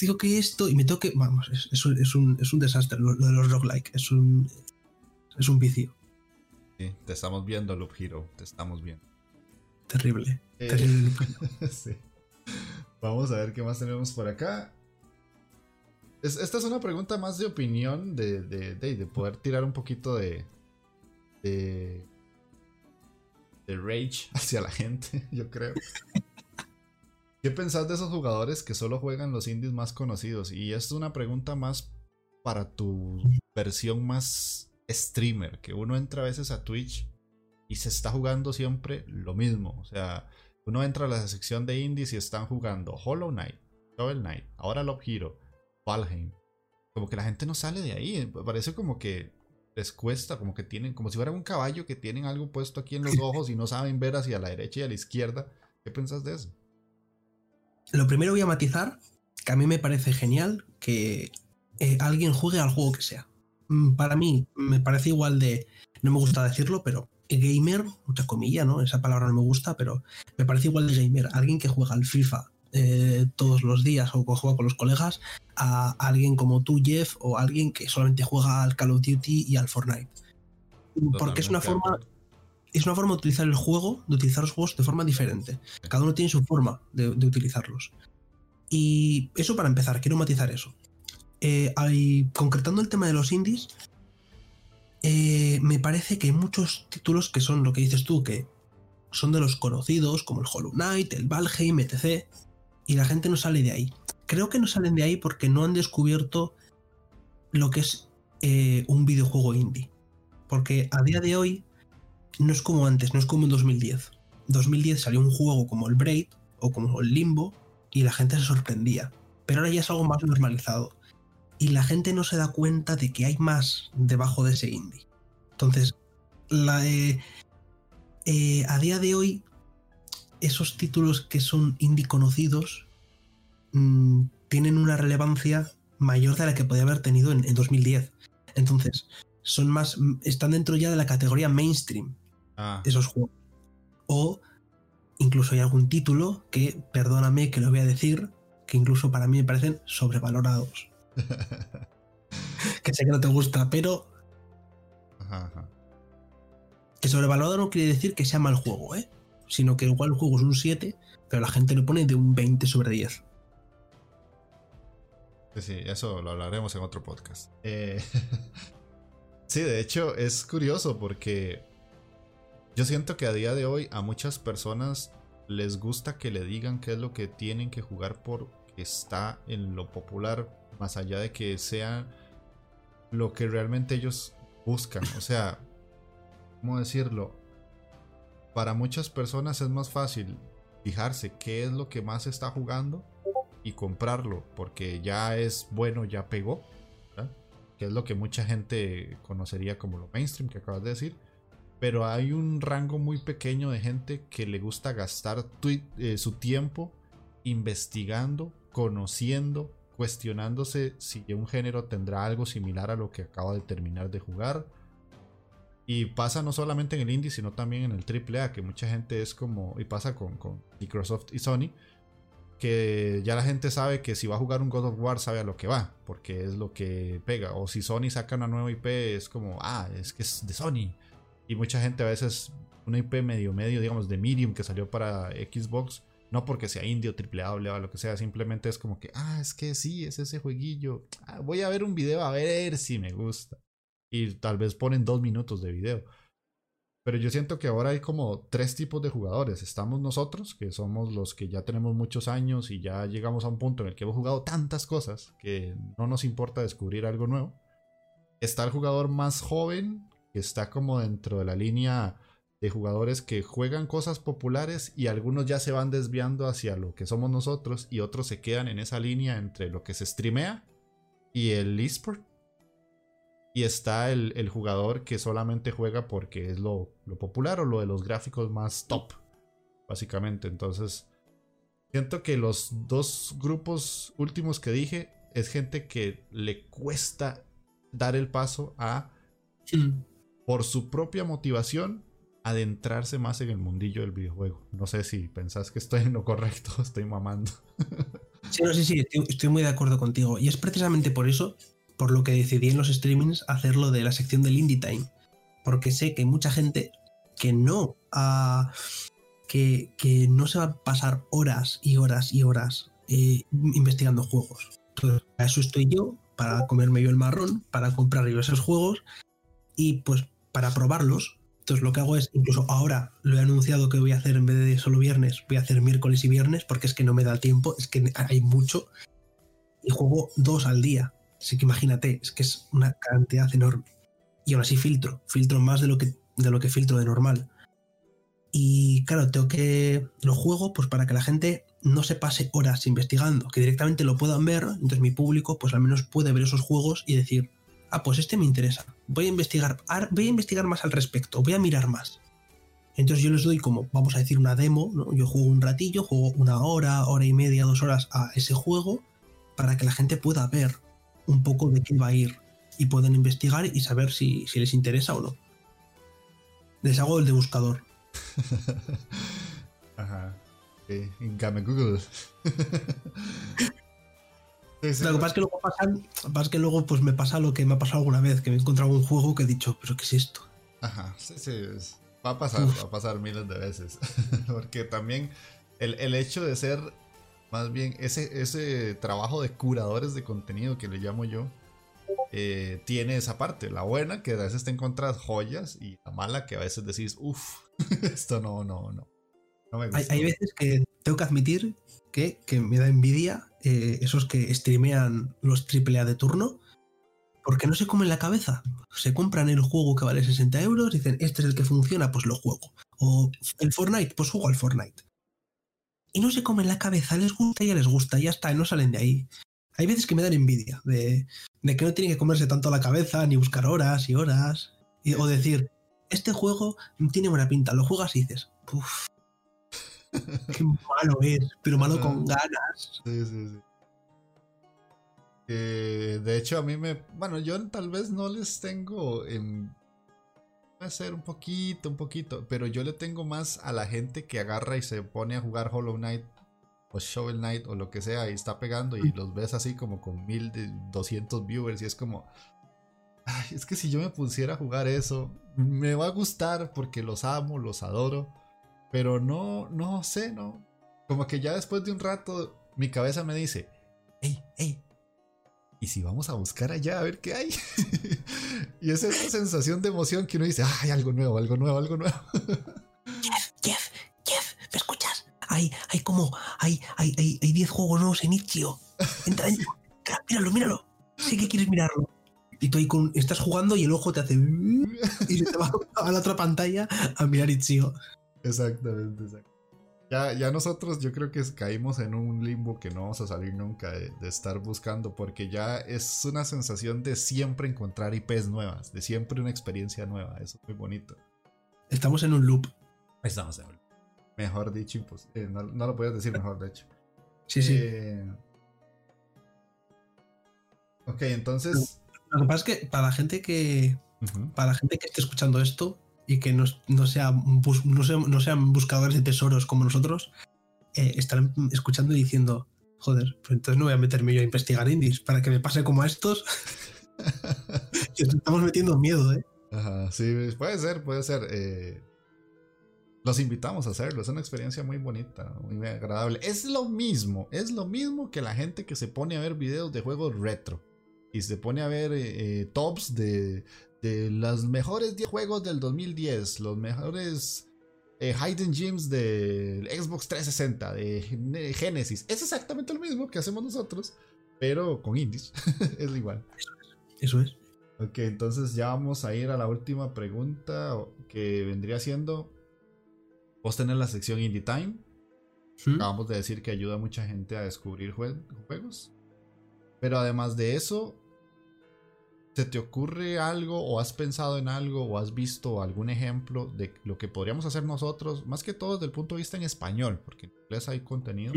digo que esto y me toque, vamos, es, es, un, es, un, es un desastre lo, lo de los roguelike, es un, es un vicio. Sí, te estamos viendo, Loop Hero. Te estamos viendo. Terrible. Eh, terrible. [LAUGHS] sí. Vamos a ver qué más tenemos por acá. Es, esta es una pregunta más de opinión, de, de, de, de poder tirar un poquito de, de. de rage [LAUGHS] hacia la gente, yo creo. [LAUGHS] ¿Qué pensás de esos jugadores que solo juegan los indies más conocidos? Y esto es una pregunta más para tu versión más streamer, que uno entra a veces a Twitch y se está jugando siempre lo mismo. O sea, uno entra a la sección de indies y están jugando Hollow Knight, Shovel Knight, ahora Love Hero, Valheim. Como que la gente no sale de ahí. Parece como que les cuesta, como que tienen, como si fuera un caballo que tienen algo puesto aquí en los [LAUGHS] ojos y no saben ver hacia la derecha y a la izquierda. ¿Qué piensas de eso? Lo primero voy a matizar que a mí me parece genial que eh, alguien juegue al juego que sea. Mm, para mí me parece igual de, no me gusta decirlo, pero gamer, mucha comilla, ¿no? Esa palabra no me gusta, pero me parece igual de gamer. Alguien que juega al FIFA eh, todos los días o juega con los colegas, a alguien como tú, Jeff, o alguien que solamente juega al Call of Duty y al Fortnite. Totalmente Porque es una forma... Es una forma de utilizar el juego, de utilizar los juegos de forma diferente. Cada uno tiene su forma de, de utilizarlos. Y eso para empezar, quiero matizar eso. Eh, hay, concretando el tema de los indies, eh, me parece que hay muchos títulos que son lo que dices tú, que son de los conocidos, como el Hollow Knight, el Valheim, etc. Y la gente no sale de ahí. Creo que no salen de ahí porque no han descubierto lo que es eh, un videojuego indie. Porque a día de hoy no es como antes, no es como en 2010. En 2010 salió un juego como el Braid o como el Limbo y la gente se sorprendía. Pero ahora ya es algo más normalizado y la gente no se da cuenta de que hay más debajo de ese indie. Entonces, la, eh, eh, a día de hoy, esos títulos que son indie conocidos mmm, tienen una relevancia mayor de la que podía haber tenido en, en, 2010. Entonces, son más. están dentro ya de la categoría mainstream. Ah. Esos juegos. O incluso hay algún título que, perdóname que lo voy a decir, que incluso para mí me parecen sobrevalorados. [LAUGHS] que sé que no te gusta, pero. Ajá, ajá. Que sobrevalorado no quiere decir que sea mal juego, ¿eh? Sino que igual el juego es un 7, pero la gente lo pone de un 20 sobre 10. Sí, sí, eso lo hablaremos en otro podcast. Eh... [LAUGHS] sí, de hecho es curioso porque yo siento que a día de hoy a muchas personas les gusta que le digan qué es lo que tienen que jugar porque está en lo popular más allá de que sea lo que realmente ellos buscan. O sea, ¿cómo decirlo? Para muchas personas es más fácil fijarse qué es lo que más está jugando y comprarlo porque ya es bueno, ya pegó, que es lo que mucha gente conocería como lo mainstream que acabas de decir. Pero hay un rango muy pequeño de gente que le gusta gastar eh, su tiempo investigando, conociendo, cuestionándose si un género tendrá algo similar a lo que acaba de terminar de jugar. Y pasa no solamente en el indie, sino también en el AAA, que mucha gente es como, y pasa con, con Microsoft y Sony, que ya la gente sabe que si va a jugar un God of War sabe a lo que va, porque es lo que pega. O si Sony saca una nueva IP, es como, ah, es que es de Sony. Y mucha gente a veces, una IP medio medio, digamos, de Medium que salió para Xbox, no porque sea indie o triple A o lo que sea, simplemente es como que, ah, es que sí, es ese jueguillo. Ah, voy a ver un video a ver si me gusta. Y tal vez ponen dos minutos de video. Pero yo siento que ahora hay como tres tipos de jugadores. Estamos nosotros, que somos los que ya tenemos muchos años y ya llegamos a un punto en el que hemos jugado tantas cosas que no nos importa descubrir algo nuevo. Está el jugador más joven, que está como dentro de la línea de jugadores que juegan cosas populares y algunos ya se van desviando hacia lo que somos nosotros y otros se quedan en esa línea entre lo que se streamea y el esport y está el, jugador que solamente juega porque es lo, popular o lo de los gráficos más top, básicamente. Entonces, siento que los dos grupos últimos que dije es gente que le cuesta dar el paso a, por su propia motivación, adentrarse más en el mundillo del videojuego. No sé si pensás que estoy en lo correcto, [LAUGHS] estoy mamando. Sí, sí, sí, estoy, muy de acuerdo contigo. Y es precisamente por eso por lo que decidí en los streamings hacerlo de la sección del Indie Time. Porque sé que hay mucha gente que no que, que, no se va a pasar horas y horas y horas eh, investigando juegos. Entonces, para eso estoy yo, para comerme yo el marrón, para comprar yo esos juegos y pues para probarlos. Entonces lo que hago es, incluso ahora lo he anunciado que voy a hacer en vez de solo viernes, voy a hacer miércoles y viernes porque es que no me da tiempo, es que hay mucho. Y juego dos al día. Así que imagínate, es que es una cantidad enorme. Y aún así filtro, filtro más de lo que, de lo que filtro de normal. Y claro, tengo que lo juego pues para que la gente no se pase horas investigando, que directamente lo puedan ver, entonces mi público pues al menos puede ver esos juegos y decir, ah, pues este me interesa, voy a investigar, voy a investigar más al respecto, voy a mirar más. Entonces yo les doy como, vamos a decir, una demo, ¿no? yo juego un ratillo, juego una hora, hora y media, dos horas a ese juego, para que la gente pueda ver un poco de qué va a ir y pueden investigar y saber si, les interesa o no. Les hago el de buscador. [LAUGHS] Ajá. Game Google. [LAUGHS] lo que pasa es que luego pasa, que luego pues me pasa lo que me ha pasado alguna vez, que me he encontrado un juego que he dicho, pero ¿qué es esto? Ajá, sí, sí, va a pasar, va a pasar miles de veces. [LAUGHS] Porque también el, el, hecho de ser más bien, ese, ese trabajo de curadores de contenido que le llamo yo, eh, tiene esa parte. La buena, que a veces te encuentras joyas, y la mala, que a veces decís, uff, [LAUGHS] esto no, no, no. hay, veces que tengo que admitir que, me da envidia eh, esos que streamean los AAA de turno, porque no se comen la cabeza. Se compran el juego que vale 60 euros, dicen, este es el que funciona, pues lo juego. O el Fortnite, pues juego al Fortnite y no se comen la cabeza, les gusta y ya les gusta, ya está, y no salen de ahí. Hay veces que me dan envidia de, que no tienen que comerse tanto la cabeza, ni buscar horas y horas, o decir, este juego tiene buena pinta, lo juegas y dices, uff, [LAUGHS] qué malo es, pero malo con ganas. Sí, sí, sí. de hecho, a mí me. Bueno, yo tal vez no les tengo en Puede ser un poquito, un poquito, pero yo le tengo más a la gente que agarra y se pone a jugar Hollow Knight o Shovel Knight o lo que sea y está pegando y los ves así como con 1200 viewers y es como, ay, es que si yo me pusiera a jugar eso, me va a gustar porque los amo, los adoro, pero no, no sé, no. Como que ya después de un rato mi cabeza me dice, hey, hey, ¿y si vamos a buscar allá a ver qué hay? [LAUGHS] y es esa sensación de emoción que uno dice, ay, algo nuevo, algo nuevo, algo nuevo. Jeff, Jeff, Jeff, ¿me escuchas? Hay, hay como, hay, hay, hay, hay 10 juegos nuevos en Itch.io. Entra, entra, [LAUGHS] míralo, míralo. Sé que quieres mirarlo. Y tú ahí con, estás jugando y el ojo te hace... [LAUGHS] Y se te va a la otra pantalla a mirar Itch.io. Exactamente, exacto. Ya, ya nosotros yo creo que caímos en un limbo que no vamos a salir nunca de, estar buscando porque ya es una sensación de siempre encontrar IPs nuevas, de siempre una experiencia nueva, eso es muy bonito. Estamos en un loop. Estamos en un loop. Mejor dicho, pues, no, lo puedes decir mejor, de hecho. Sí, sí. Eh, ok, entonces... Lo que pasa es que para la gente que... Para la gente que esté escuchando esto, y que no, no, sea, no, sean buscadores de tesoros como nosotros, eh, estarán escuchando y diciendo, joder, pues entonces no voy a meterme yo a investigar indies para que me pase como a estos. [LAUGHS] Estamos metiendo miedo, ¿eh? Ajá, sí, puede ser, puede ser. Eh, los invitamos a hacerlo, es una experiencia muy bonita, muy agradable. Es lo mismo, es lo mismo que la gente que se pone a ver videos de juegos retro y se pone a ver eh, eh, tops de, de los mejores 10 juegos del 2010, los mejores eh, Hidden Gems del Xbox 360, de, Genesis. Es exactamente lo mismo que hacemos nosotros, pero con indies. [LAUGHS] es igual. Eso es. Ok, entonces ya vamos a ir a la última pregunta que vendría siendo, vos tenés la sección Indie Time. Acabamos de decir que ayuda a mucha gente a descubrir juegos. Pero además de eso, ¿Se te ocurre algo o has pensado en algo o has visto algún ejemplo de lo que podríamos hacer nosotros, más que todo desde el punto de vista en español, porque en inglés hay contenido,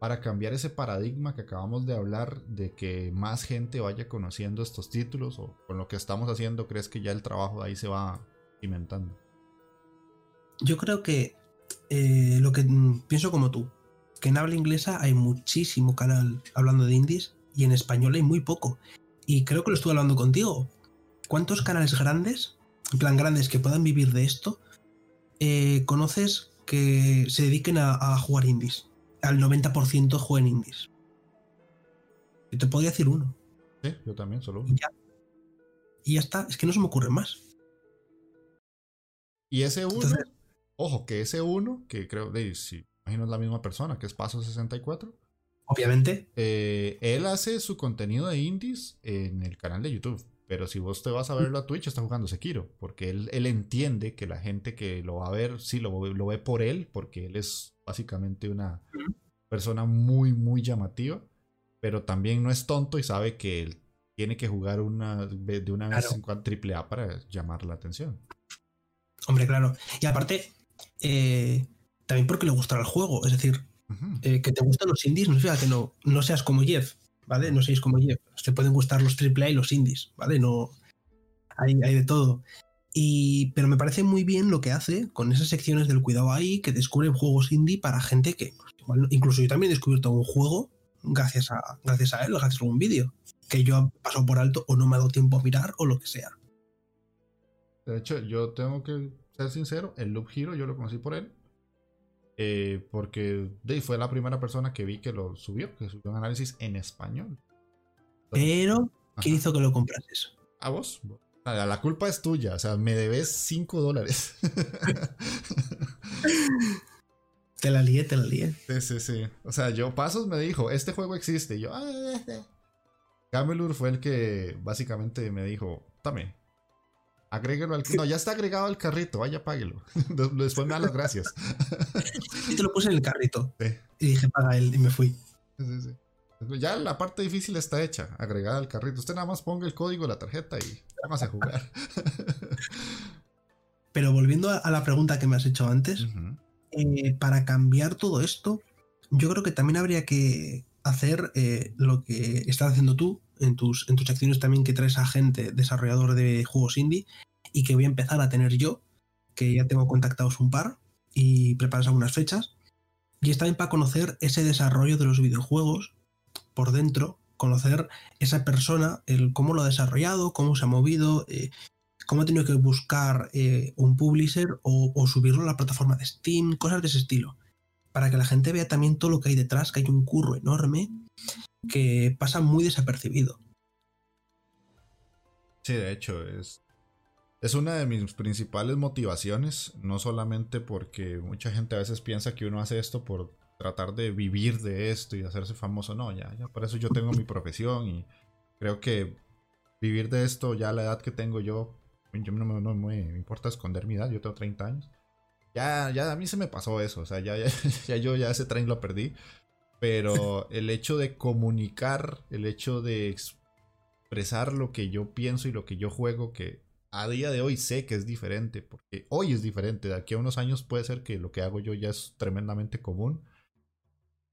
para cambiar ese paradigma que acabamos de hablar de que más gente vaya conociendo estos títulos o con lo que estamos haciendo, crees que ya el trabajo de ahí se va cimentando? Yo creo que eh, lo que mm, pienso como tú, que en habla inglesa hay muchísimo canal hablando de indies y en español hay muy poco y creo que lo estuve hablando contigo. ¿Cuántos canales grandes, en plan grandes que puedan vivir de esto, eh, conoces que se dediquen a, jugar indies? Al 90% jueguen indies. Yo te podría decir uno. Sí, yo también, solo uno. Y ya, y ya está, es que no se me ocurre más. Y ese uno, ojo, que ese uno, que creo, de, si imagino es la misma persona, que es Paso 64, Obviamente. Eh, él hace su contenido de indies en el canal de YouTube. Pero si vos te vas a verlo a Twitch, está jugando Sekiro. Porque él, él entiende que la gente que lo va a ver, sí, lo, lo ve por él. Porque él es básicamente una persona muy, muy llamativa. Pero también no es tonto y sabe que él tiene que jugar una, de una vez en cuando triple A para llamar la atención. Hombre, claro. Y aparte, eh, también porque le gustará el juego. Es decir, eh, que te gustan los indies, no significa que no, no seas como Jeff, ¿vale? No seáis como Jeff. Se pueden gustar los AAA y los indies, ¿vale? No. Hay, hay de todo. Y, pero me parece muy bien lo que hace con esas secciones del cuidado ahí, que descubren juegos indie para gente que. Pues, incluso yo también he descubierto un juego gracias a, gracias a él, gracias a un vídeo, que yo he pasado por alto o no me ha dado tiempo a mirar o lo que sea. De hecho, yo tengo que ser sincero, el Loop Hero yo lo conocí por él eh, porque Dave fue la primera persona que vi que lo subió, que subió un análisis en español. Pero, ¿quién hizo que lo comprases? ¿A vos? La culpa es tuya, o sea, me debes 5 dólares. [LAUGHS] te la lié, te la lié. Sí, sí, sí. O sea, yo Pasos me dijo, este juego existe. Y yo, ah, Gamelur fue el que básicamente me dijo, también, Agréguelo al. No, ya está agregado al carrito, vaya, páguelo. Después me da las gracias. [LAUGHS] Y te lo puse en el carrito. Y dije, paga él, y me fui. Sí, sí. Ya la parte difícil está hecha, agregada al carrito. Usted nada más ponga el código de la tarjeta y vamos a jugar. [LAUGHS] Pero volviendo a la pregunta que me has hecho antes, eh, para cambiar todo esto, yo creo que también habría que hacer eh, lo que estás haciendo tú en tus, en tus acciones también que traes a gente desarrollador de juegos indie y que voy a empezar a tener yo, que ya tengo contactados un par y preparas algunas fechas. Y está bien para conocer ese desarrollo de los videojuegos por dentro, conocer esa persona, el cómo lo ha desarrollado, cómo se ha movido, eh, cómo ha tenido que buscar eh, un publisher o, o, subirlo a la plataforma de Steam, cosas de ese estilo. Para que la gente vea también todo lo que hay detrás, que hay un curro enorme que pasa muy desapercibido. Sí, de hecho, es, es una de mis principales motivaciones, no solamente porque mucha gente a veces piensa que uno hace esto por tratar de vivir de esto y hacerse famoso, no, ya, ya, por eso yo tengo mi profesión y creo que vivir de esto ya a la edad que tengo yo, yo no, me importa esconder mi edad, yo tengo 30 años, ya, ya a mí se me pasó eso, o sea, ya, ya, [LAUGHS] yo ya ese tren lo perdí. Pero el hecho de comunicar, el hecho de expresar lo que yo pienso y lo que yo juego, que a día de hoy sé que es diferente, porque hoy es diferente, de aquí a unos años puede ser que lo que hago yo ya es tremendamente común.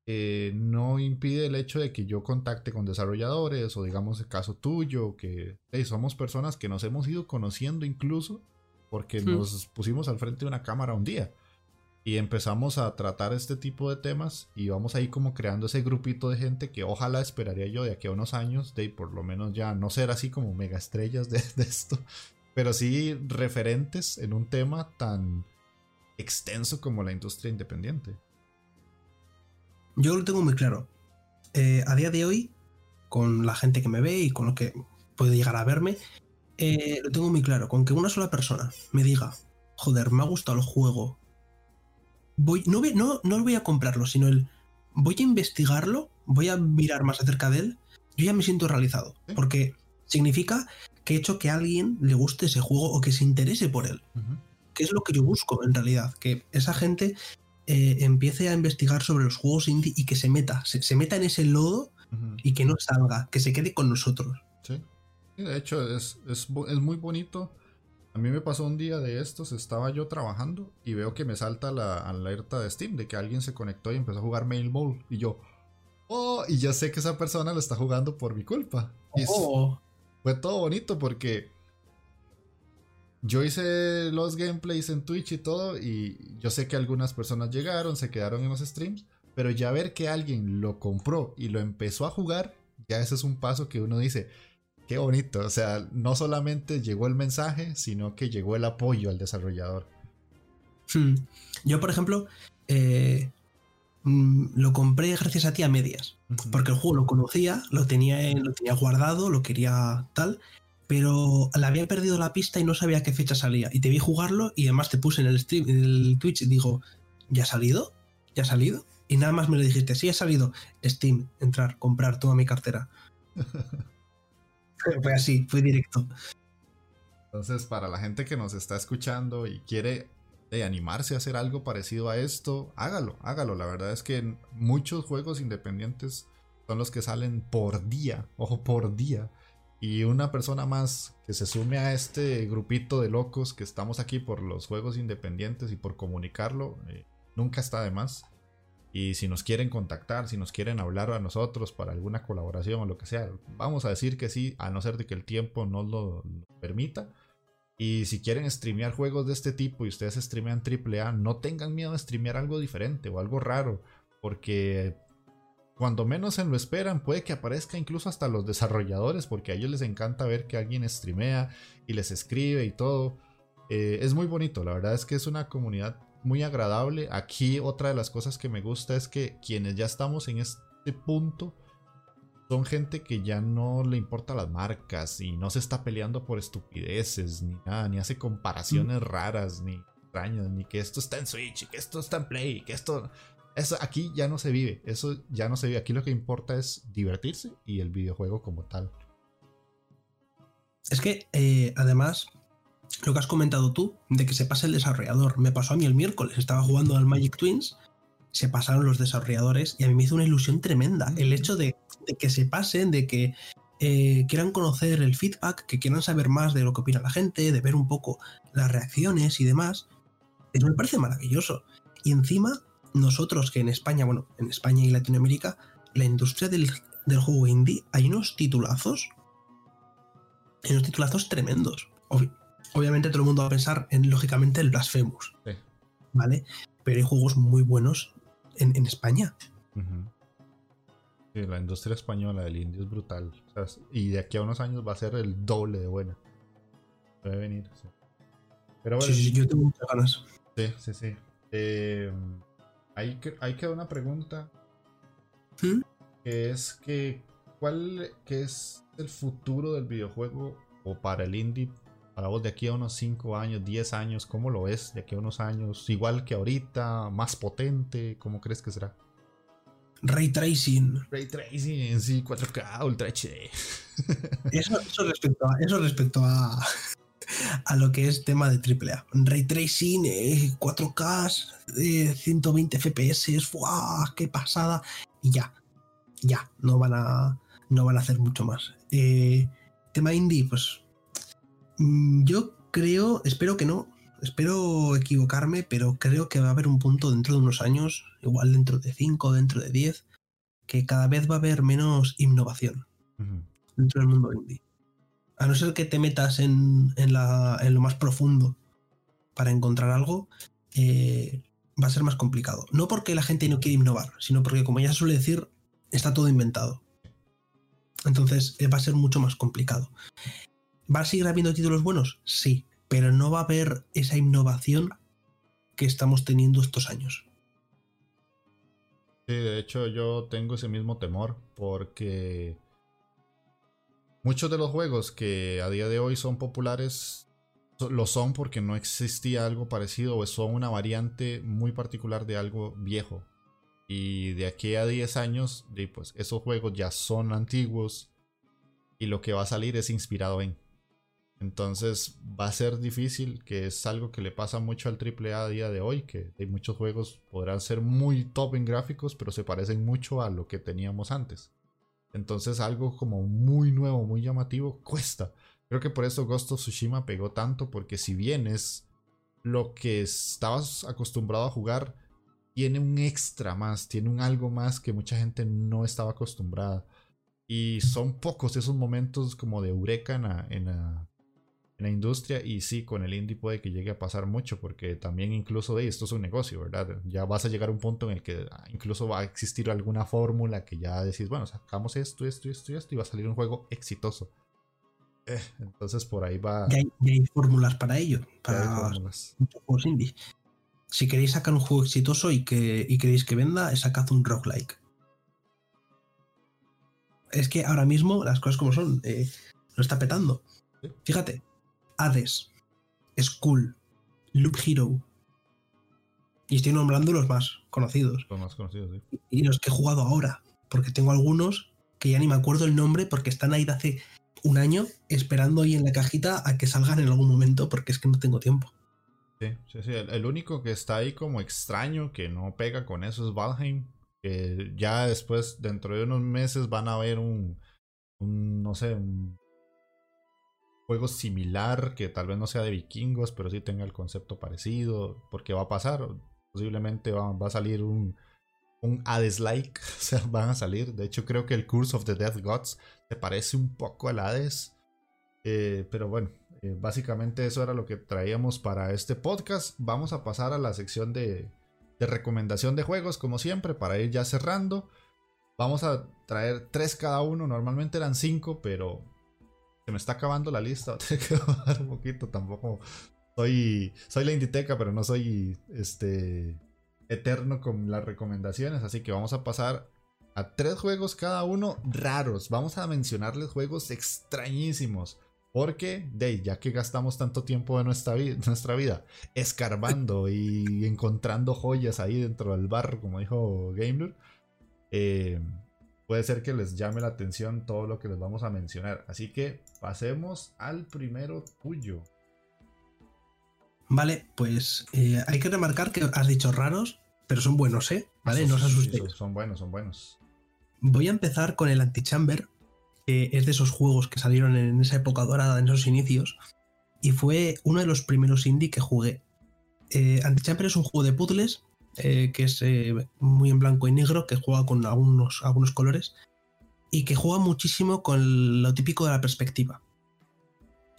Eh, no impide el hecho de que yo contacte con desarrolladores o digamos el caso tuyo, que somos personas que nos hemos ido conociendo incluso porque nos pusimos al frente de una cámara un día y empezamos a tratar este tipo de temas y vamos ahí como creando ese grupito de gente que ojalá esperaría yo de aquí a unos años de por lo menos ya no ser así como mega estrellas [LAUGHS] de, esto, pero sí referentes en un tema tan extenso como la industria independiente. Yo lo tengo muy claro. Eh, a día de hoy, con la gente que me ve y con lo que puede llegar a verme, eh, lo tengo muy claro. Con que una sola persona me diga, joder, me ha gustado el juego, voy, no, no, no voy a comprarlo, sino el voy a investigarlo, voy a mirar más acerca de él, yo ya me siento realizado. Porque significa que he hecho que a alguien le guste ese juego o que se interese por él. Que es lo que yo busco en realidad. Que esa gente eh, empiece a investigar sobre los juegos indie y que se meta, se, meta en ese lodo y que no salga, que se quede con nosotros. Sí. de hecho, es, es, muy bonito. A mí me pasó un día de estos, estaba yo trabajando y veo que me salta la alerta de Steam de que alguien se conectó y empezó a jugar Mail Bowl. Y yo, oh, y ya sé que esa persona lo está jugando por mi culpa. Y oh. fue todo bonito porque yo hice los gameplays en Twitch y todo y yo sé que algunas personas llegaron, se quedaron en los streams, pero ya ver que alguien lo compró y lo empezó a jugar, ya ese es un paso que uno dice, qué bonito, o sea, no solamente llegó el mensaje, sino que llegó el apoyo al desarrollador. Hmm. Yo, por ejemplo, eh, mm, lo compré gracias a ti a medias, porque el juego lo conocía, lo tenía, lo tenía guardado, lo quería tal, pero le había perdido la pista y no sabía qué fecha salía. Y te vi jugarlo y además te puse en el stream, en el Twitch y digo, ¿ya ha salido? ¿Ya ha salido? Y nada más me lo dijiste, sí ha salido. Steam, entrar, comprar, toda mi cartera. [LAUGHS] fue así, fue directo. Entonces, para la gente que nos está escuchando y quiere eh, animarse a hacer algo parecido a esto, hágalo, hágalo. La verdad es que muchos juegos independientes son los que salen por día, ojo, por día. Y una persona más que se sume a este grupito de locos que estamos aquí por los juegos independientes y por comunicarlo, eh, nunca está de más. Y si nos quieren contactar, si nos quieren hablar a nosotros para alguna colaboración o lo que sea, vamos a decir que sí, a no ser de que el tiempo no lo, permita. Y si quieren streamear juegos de este tipo y ustedes streamean AAA, no tengan miedo de streamear algo diferente o algo raro, porque cuando menos se lo esperan, puede que aparezca incluso hasta los desarrolladores, porque a ellos les encanta ver que alguien streamea y les escribe y todo. Eh, es muy bonito, la verdad es que es una comunidad muy agradable. Aquí otra de las cosas que me gusta es que quienes ya estamos en este punto son gente que ya no le importa las marcas y no se está peleando por estupideces ni nada, ni hace comparaciones mm. raras ni extrañas, ni que esto está en Switch y que esto está en Play, que esto eso aquí ya no se vive, eso ya no se vive. Aquí lo que importa es divertirse y el videojuego como tal. Es que, eh, además, lo que has comentado tú, de que se pase el desarrollador, me pasó a mí el miércoles, estaba jugando al Magic Twins, se pasaron los desarrolladores y a mí me hizo una ilusión tremenda. El hecho de, que se pasen, de que eh, quieran conocer el feedback, que quieran saber más de lo que opina la gente, de ver un poco las reacciones y demás, eso me parece maravilloso. Y encima nosotros que en España, bueno, en España y Latinoamérica, la industria del, juego indie, hay unos titulazos, hay unos titulazos tremendos. Obviamente todo el mundo va a pensar en, lógicamente, el Blasphemous, ¿vale? Pero hay juegos muy buenos en, España. la industria española del indie es brutal. y de aquí a unos años va a ser el doble de buena. Puede venir, sí. Pero bueno, sí, sí, yo tengo muchas ganas. Sí, sí, sí. Eh, Ahí, queda una pregunta. ¿Mm? Que es que. ¿Cuál que es el futuro del videojuego o para el indie? Para vos de aquí a unos 5 años, 10 años, ¿cómo lo ves de aquí a unos años? ¿Igual que ahorita? ¿Más potente? ¿Cómo crees que será? Ray Tracing. Ray Tracing, sí, 4K, Ultra HD. [LAUGHS] Eso, respecto a, eso respecto a, a lo que es tema de AAA. Ray tracing, 4K, 120 FPS, ¡fuah! ¡Qué pasada! Y ya, ya, no van a, no van a hacer mucho más. Eh, tema indie, pues yo creo, espero que no, espero equivocarme, pero creo que va a haber un punto dentro de unos años, igual dentro de 5, dentro de 10, que cada vez va a haber menos innovación dentro del mundo indie. A no ser que te metas en, lo más profundo para encontrar algo, eh, va a ser más complicado. No porque la gente no quiere innovar, sino porque, como ya se suele decir, está todo inventado. Entonces eh, va a ser mucho más complicado. ¿Va a seguir habiendo títulos buenos? Sí, pero no va a haber esa innovación que estamos teniendo estos años. Sí, de hecho yo tengo ese mismo temor porque Muchos de los juegos que a día de hoy son populares lo son porque no existía algo parecido o son una variante muy particular de algo viejo. Y de aquí a 10 años, pues esos juegos ya son antiguos y lo que va a salir es inspirado en. Entonces va a ser difícil, que es algo que le pasa mucho al AAA a día de hoy, que hay muchos juegos podrán ser muy top en gráficos, pero se parecen mucho a lo que teníamos antes. Entonces algo como muy nuevo, muy llamativo, cuesta. Creo que por eso Ghost of Tsushima pegó tanto, porque si bien es lo que estabas acostumbrado a jugar, tiene un extra más, tiene un algo más que mucha gente no estaba acostumbrada. Y son pocos esos momentos como de eureka en la, la industria y sí, con el indie puede que llegue a pasar mucho porque también incluso de esto es un negocio, ¿verdad? Ya vas a llegar a un punto en el que ah, incluso va a existir alguna fórmula que ya decís, bueno, sacamos esto, esto, esto y esto y va a salir un juego exitoso. Eh, entonces por ahí va... Ya hay, fórmulas para ello, para juegos indie. Si queréis sacar un juego exitoso y, que, y queréis que venda, sacad un roguelike. Es que ahora mismo las cosas como son, eh, lo está petando. Fíjate, Hades, Skull, Loop Hero. Y estoy nombrando los más conocidos. Los más conocidos, sí. Y los que he jugado ahora. Porque tengo algunos que ya ni me acuerdo el nombre porque están ahí de hace un año esperando ahí en la cajita a que salgan en algún momento porque es que no tengo tiempo. Sí, sí, sí. El, único que está ahí como extraño que no pega con eso es Valheim. Que ya después, dentro de unos meses, van a ver un, un no sé, un juego similar, que tal vez no sea de vikingos, pero sí tenga el concepto parecido, porque va a pasar, posiblemente va, a salir un, un Hades-like, [LAUGHS] o sea, van a salir, de hecho creo que el Curse of the Death Gods se parece un poco al Hades, eh, pero bueno, eh, básicamente eso era lo que traíamos para este podcast, vamos a pasar a la sección de, de recomendación de juegos, como siempre, para ir ya cerrando. Vamos a traer tres cada uno. Normalmente eran cinco, pero se me está acabando la lista. [LAUGHS] Tengo que bajar un poquito. Tampoco soy, soy la Inditeca, pero no soy este eterno con las recomendaciones. Así que vamos a pasar a tres juegos cada uno raros. Vamos a mencionarles juegos extrañísimos. Porque, de ya que gastamos tanto tiempo de nuestra, nuestra vida escarbando y encontrando joyas ahí dentro del bar, como dijo Gamer, eh, puede ser que les llame la atención todo lo que les vamos a mencionar. Así que pasemos al primero tuyo. Vale, pues eh, hay que remarcar que has dicho raros, pero son buenos, ¿eh? Vale, no os asustéis. son buenos, son buenos. Voy a empezar con el Antichamber, que es de esos juegos que salieron en esa época dorada, en esos inicios, y fue uno de los primeros indie que jugué. Eh, Antichamber es un juego de puzzles eh, que es eh, muy en blanco y negro, que juega con algunos, algunos colores y que juega muchísimo con lo típico de la perspectiva.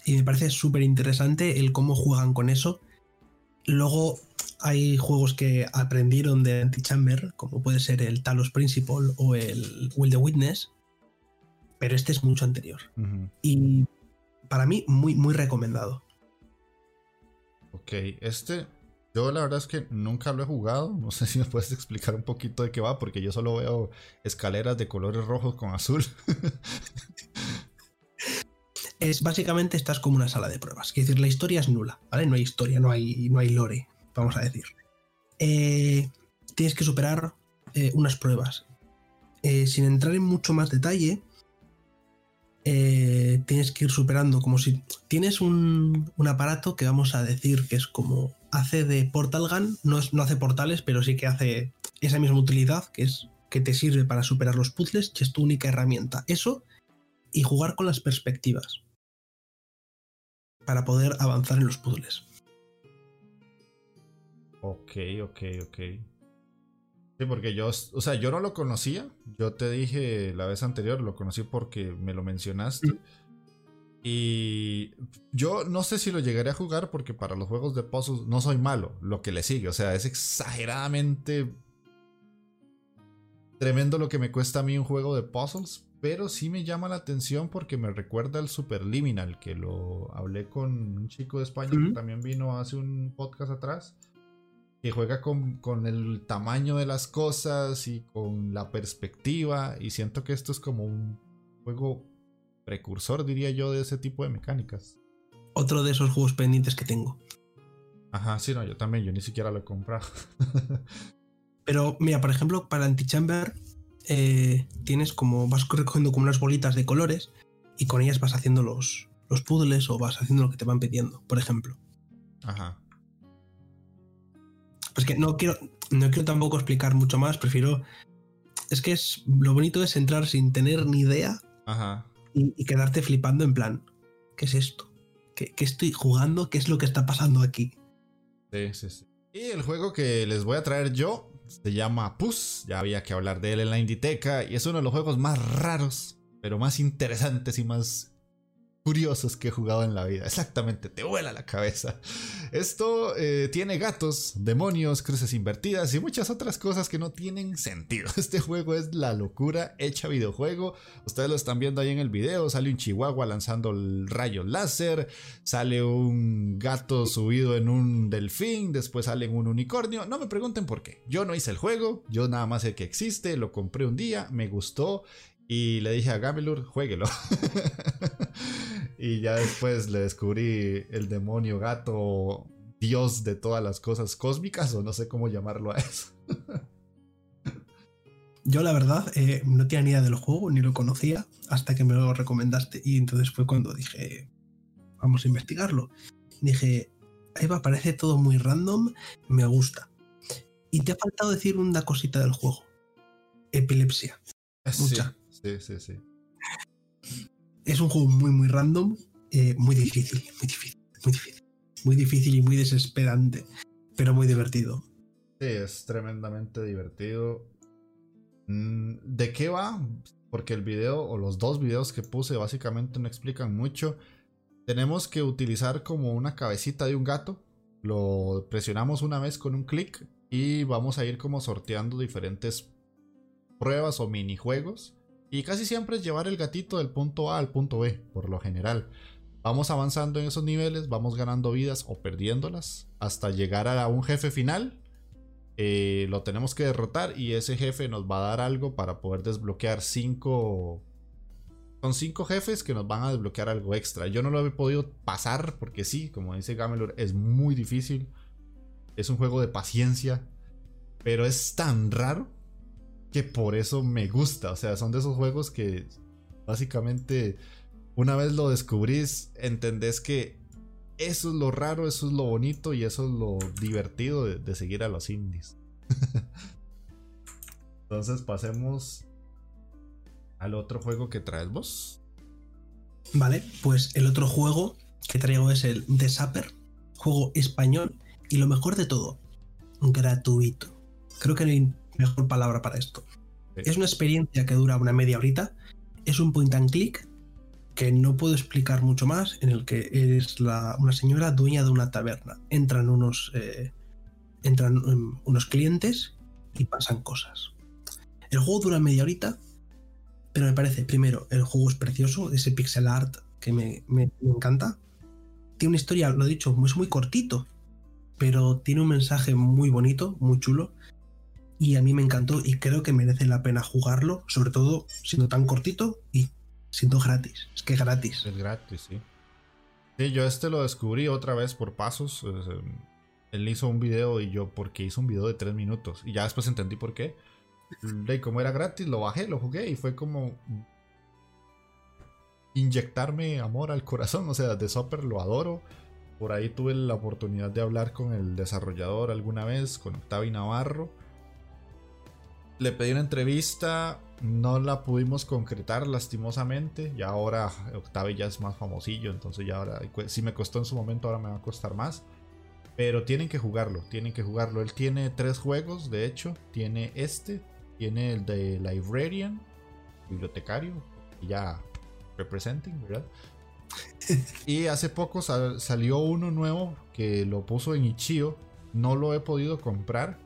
Y me parece súper interesante el cómo juegan con eso. Luego hay juegos que aprendieron de Antichamber, como puede ser el Talos Principle o el Will the Witness, pero este es mucho anterior. Y para mí, muy, muy recomendado. Ok, este yo la verdad es que nunca lo he jugado. No sé si me puedes explicar un poquito de qué va, porque yo solo veo escaleras de colores rojos con azul. [LAUGHS] es básicamente estás como una sala de pruebas. Es decir, la historia es nula, ¿vale? No hay historia, no hay, no hay lore, vamos a decir. Eh, tienes que superar eh, unas pruebas. Eh, sin entrar en mucho más detalle, eh, tienes que ir superando como si tienes un, aparato que vamos a decir que es como hace de portal gun, no, no hace portales, pero sí que hace esa misma utilidad, que es que te sirve para superar los puzzles, que es tu única herramienta. Eso y jugar con las perspectivas para poder avanzar en los puzzles. Ok, ok, ok. Sí, porque yo, o sea, yo no lo conocía. Yo te dije la vez anterior, lo conocí porque me lo mencionaste. Y yo no sé si lo llegaré a jugar porque para los juegos de puzzles no soy malo, lo que le sigue. O sea, es exageradamente tremendo lo que me cuesta a mí un juego de puzzles. Pero sí me llama la atención porque me recuerda al Superliminal, que lo hablé con un chico de España que también vino hace un podcast atrás que juega con, el tamaño de las cosas y con la perspectiva. Y siento que esto es como un juego precursor, diría yo, de ese tipo de mecánicas. Otro de esos juegos pendientes que tengo. Ajá, sí, no, yo también, yo ni siquiera lo he comprado. [LAUGHS] Pero mira, por ejemplo, para Antichamber eh, tienes como, vas recogiendo como unas bolitas de colores y con ellas vas haciendo los, los puzzles o vas haciendo lo que te van pidiendo, por ejemplo. Ajá. Pues que no quiero, no quiero tampoco explicar mucho más, prefiero... Es que es lo bonito es entrar sin tener ni idea Y, quedarte flipando en plan, ¿qué es esto? ¿Qué, estoy jugando? ¿Qué es lo que está pasando aquí? Sí, sí, sí. Y el juego que les voy a traer yo se llama Puss. Ya había que hablar de él en la Inditeca y es uno de los juegos más raros, pero más interesantes y más curiosos que he jugado en la vida. Exactamente, te vuela la cabeza. Esto eh, tiene gatos, demonios, cruces invertidas y muchas otras cosas que no tienen sentido. [LAUGHS] Este juego es la locura hecha videojuego. Ustedes lo están viendo ahí en el video. Sale un chihuahua lanzando el rayo láser. Sale un gato subido en un delfín. Después sale un unicornio. No me pregunten por qué. Yo no hice el juego. Yo nada más sé que existe. Lo compré un día. Me gustó. Y le dije a Gamelur, jueguelo. [LAUGHS] y ya después le descubrí el demonio gato, dios de todas las cosas cósmicas, o no sé cómo llamarlo a eso. Yo la verdad eh, no tenía ni idea del juego, ni lo conocía, hasta que me lo recomendaste. Y entonces fue cuando dije, vamos a investigarlo. dije, ahí va, parece todo muy random, me gusta. Y te ha faltado decir una cosita del juego. Epilepsia. Mucha. Sí, sí, sí. Es un juego muy, muy random, eh, muy difícil, muy difícil, muy difícil. Muy difícil y muy desesperante, pero muy divertido. Sí, es tremendamente divertido. Mm, ¿De qué va? Porque el video o los dos videos que puse básicamente no explican mucho. Tenemos que utilizar como una cabecita de un gato. Lo presionamos una vez con un clic y vamos a ir como sorteando diferentes pruebas o minijuegos y casi siempre es llevar el gatito del punto A al punto B, por lo general. Vamos avanzando en esos niveles, vamos ganando vidas o perdiéndolas hasta llegar a un jefe final. Eh, lo tenemos que derrotar y ese jefe nos va a dar algo para poder desbloquear cinco... Son cinco jefes que nos van a desbloquear algo extra. Yo no lo he podido pasar porque sí, como dice Gamelur, es muy difícil. Es un juego de paciencia. Pero es tan raro que por eso me gusta. O sea, son de esos juegos que básicamente una vez lo descubrís, entendés que eso es lo raro, eso es lo bonito y eso es lo divertido de, seguir a los indies. [LAUGHS] Entonces pasemos al otro juego que traes vos. Vale, pues el otro juego que traigo es el The Sapper, juego español y lo mejor de todo, gratuito. Creo que mejor palabra para esto. Es una experiencia que dura una media horita. Es un point and click que no puedo explicar mucho más, en el que es una señora dueña de una taberna. Entran unos, eh, entran um, unos clientes y pasan cosas. El juego dura media horita, pero me parece, primero, el juego es precioso, ese pixel art que me, encanta. Tiene una historia, lo he dicho, es muy cortito, pero tiene un mensaje muy bonito, muy chulo y a mí me encantó y creo que merece la pena jugarlo, sobre todo siendo tan cortito y siendo gratis. Es que gratis. Es gratis, sí. Sí, yo este lo descubrí otra vez por pasos. Em, él hizo un video y yo, porque hizo un video de tres minutos. Y ya después entendí por qué. Como era gratis, lo bajé, lo jugué y fue como. inyectarme amor al corazón. O sea, de Sopper lo adoro. Por ahí tuve la oportunidad de hablar con el desarrollador alguna vez, con Octavi Navarro. Le pedí una entrevista, no la pudimos concretar lastimosamente. Y ahora Octavi ya es más famosillo, entonces ya ahora, si me costó en su momento, ahora me va a costar más. Pero tienen que jugarlo, tienen que jugarlo. Él tiene tres juegos, de hecho. Tiene este, tiene el de Librarian, bibliotecario, ya representing, ¿verdad? [LAUGHS] y hace poco salió uno nuevo que lo puso en Ichio. No lo he podido comprar.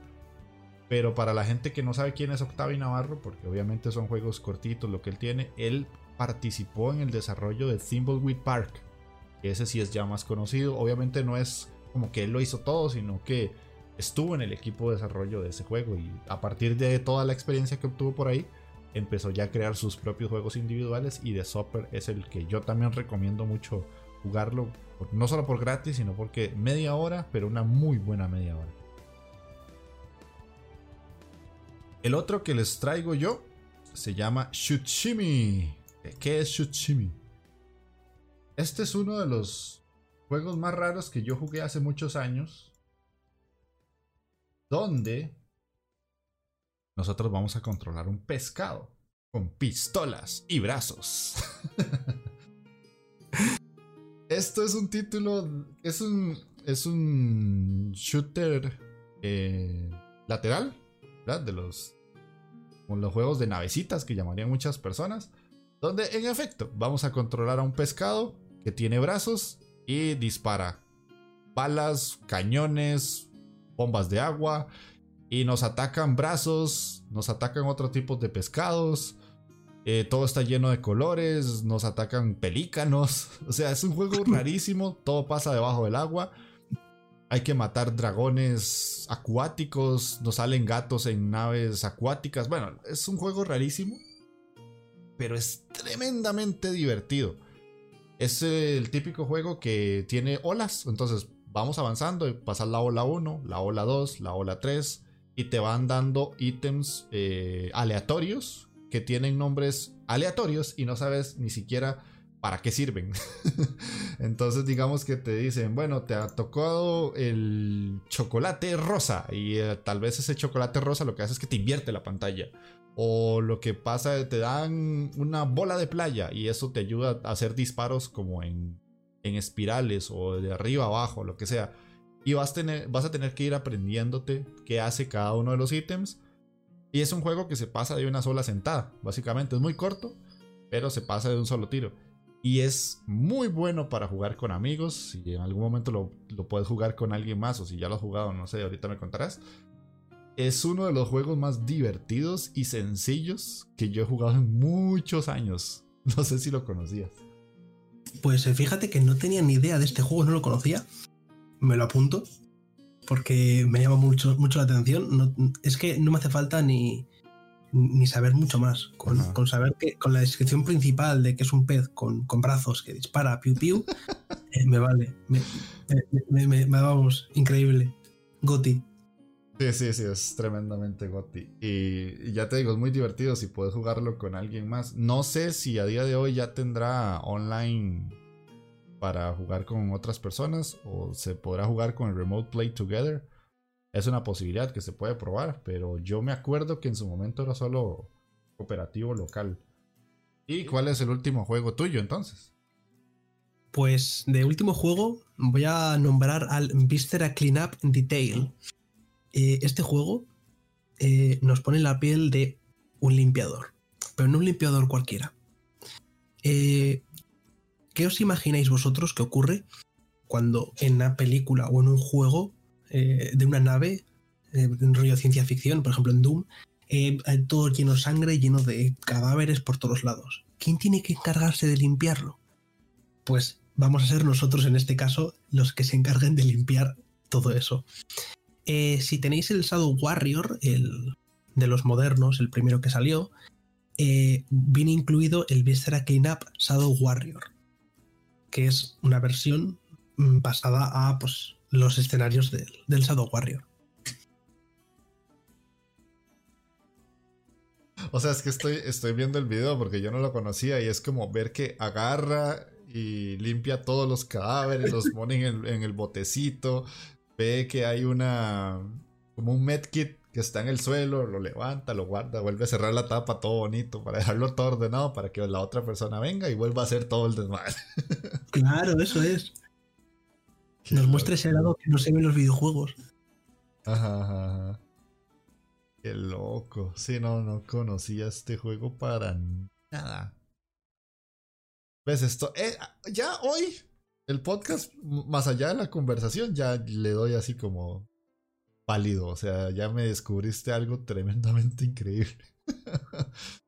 Pero para la gente que no sabe quién es Octavio Navarro, porque obviamente son juegos cortitos lo que él tiene, él participó en el desarrollo de Thimbleweed Park. Que ese sí es ya más conocido. Obviamente no es como que él lo hizo todo, sino que estuvo en el equipo de desarrollo de ese juego. Y a partir de toda la experiencia que obtuvo por ahí, empezó ya a crear sus propios juegos individuales y The Supper es el que yo también recomiendo mucho jugarlo, no solo por gratis, sino porque media hora, pero una muy buena media hora. El otro que les traigo yo se llama Shuchimi. ¿Qué es Shuchimi? Este es uno de los juegos más raros que yo jugué hace muchos años. Donde nosotros vamos a controlar un pescado con pistolas y brazos. [LAUGHS] Esto es un título, es un, es un shooter eh, lateral, ¿verdad? De los, con los juegos de navecitas que llamarían muchas personas, donde en efecto vamos a controlar a un pescado que tiene brazos y dispara balas, cañones, bombas de agua y nos atacan brazos, nos atacan otros tipos de pescados. Eh, todo está lleno de colores, nos atacan pelícanos. [LAUGHS] O sea, es un juego [LAUGHS] rarísimo. Todo pasa debajo del agua. Hay que matar dragones acuáticos. Nos salen gatos en naves acuáticas. Bueno, es un juego rarísimo. Pero es tremendamente divertido. Es el típico juego que tiene olas. Entonces vamos avanzando y pasar la ola 1, la ola 2, la ola 3 y te van dando ítems eh, aleatorios que tienen nombres aleatorios y no sabes ni siquiera para qué sirven. [LAUGHS] Entonces digamos que te dicen, bueno, te ha tocado el chocolate rosa y eh, tal vez ese chocolate rosa lo que hace es que te invierte la pantalla. O lo que pasa, te dan una bola de playa y eso te ayuda a hacer disparos como en, en espirales o de arriba abajo, lo que sea y vas, vas a tener que ir aprendiéndote qué hace cada uno de los ítems. Y es un juego que se pasa de una sola sentada, básicamente. Es muy corto, pero se pasa de un solo tiro. Y es muy bueno para jugar con amigos. Si en algún momento lo, lo puedes jugar con alguien más, o si ya lo has jugado, no sé, ahorita me contarás. Es uno de los juegos más divertidos y sencillos que yo he jugado en muchos años. [LAUGHS] No sé si lo conocías. Pues eh, fíjate que no tenía ni idea de este juego, no lo conocía me lo apunto porque me llama mucho, mucho la atención. es que no me hace falta ni, ni saber mucho más. Con, saber que con la descripción principal de que es un pez con, brazos que dispara piu piu, [LAUGHS] eh, me vale. Me, me, me, vamos, increíble. Goti. Sí, sí, sí, es tremendamente Goti. Y, y, ya te digo, es muy divertido si puedes jugarlo con alguien más. No sé si a día de hoy ya tendrá online para jugar con otras personas o se podrá jugar con el Remote Play Together. Es una posibilidad que se puede probar, pero yo me acuerdo que en su momento era solo cooperativo local. ¿Y cuál es el último juego tuyo entonces? Pues de último juego voy a nombrar al Viscera Cleanup Detail. Eh, este juego eh, nos pone la piel de un limpiador, pero no un limpiador cualquiera. Eh, ¿Qué os imagináis vosotros que ocurre cuando en una película o en un juego eh, de una nave, eh, un rollo ciencia ficción, por ejemplo en Doom, eh, todo lleno de sangre, lleno de cadáveres por todos lados? ¿Quién tiene que encargarse de limpiarlo? Pues vamos a ser nosotros en este caso los que se encarguen de limpiar todo eso. si tenéis el Shadow Warrior, el de los modernos, el primero que salió, viene incluido el Viscera Cleanup Shadow Warrior que es una versión mm, basada a pues, los escenarios del, Shadow Warrior. O sea, es que estoy, estoy viendo el video porque yo no lo conocía y es como ver que agarra y limpia todos los cadáveres, los pone en el, botecito, ve que hay una como un medkit que está en el suelo, lo levanta, lo guarda, vuelve a cerrar la tapa todo bonito para dejarlo todo ordenado para que la otra persona venga y vuelva a hacer todo el desmadre. Claro, eso es. Nos muestra ese lado que no se ve en los videojuegos. Ajá, ajá, Qué loco. Sí, no, no conocía este juego para nada. ¿Ves esto? Eh, ya hoy, el podcast, más allá de la conversación, ya le doy así como pálido. O sea, ya me descubriste algo tremendamente increíble. [LAUGHS]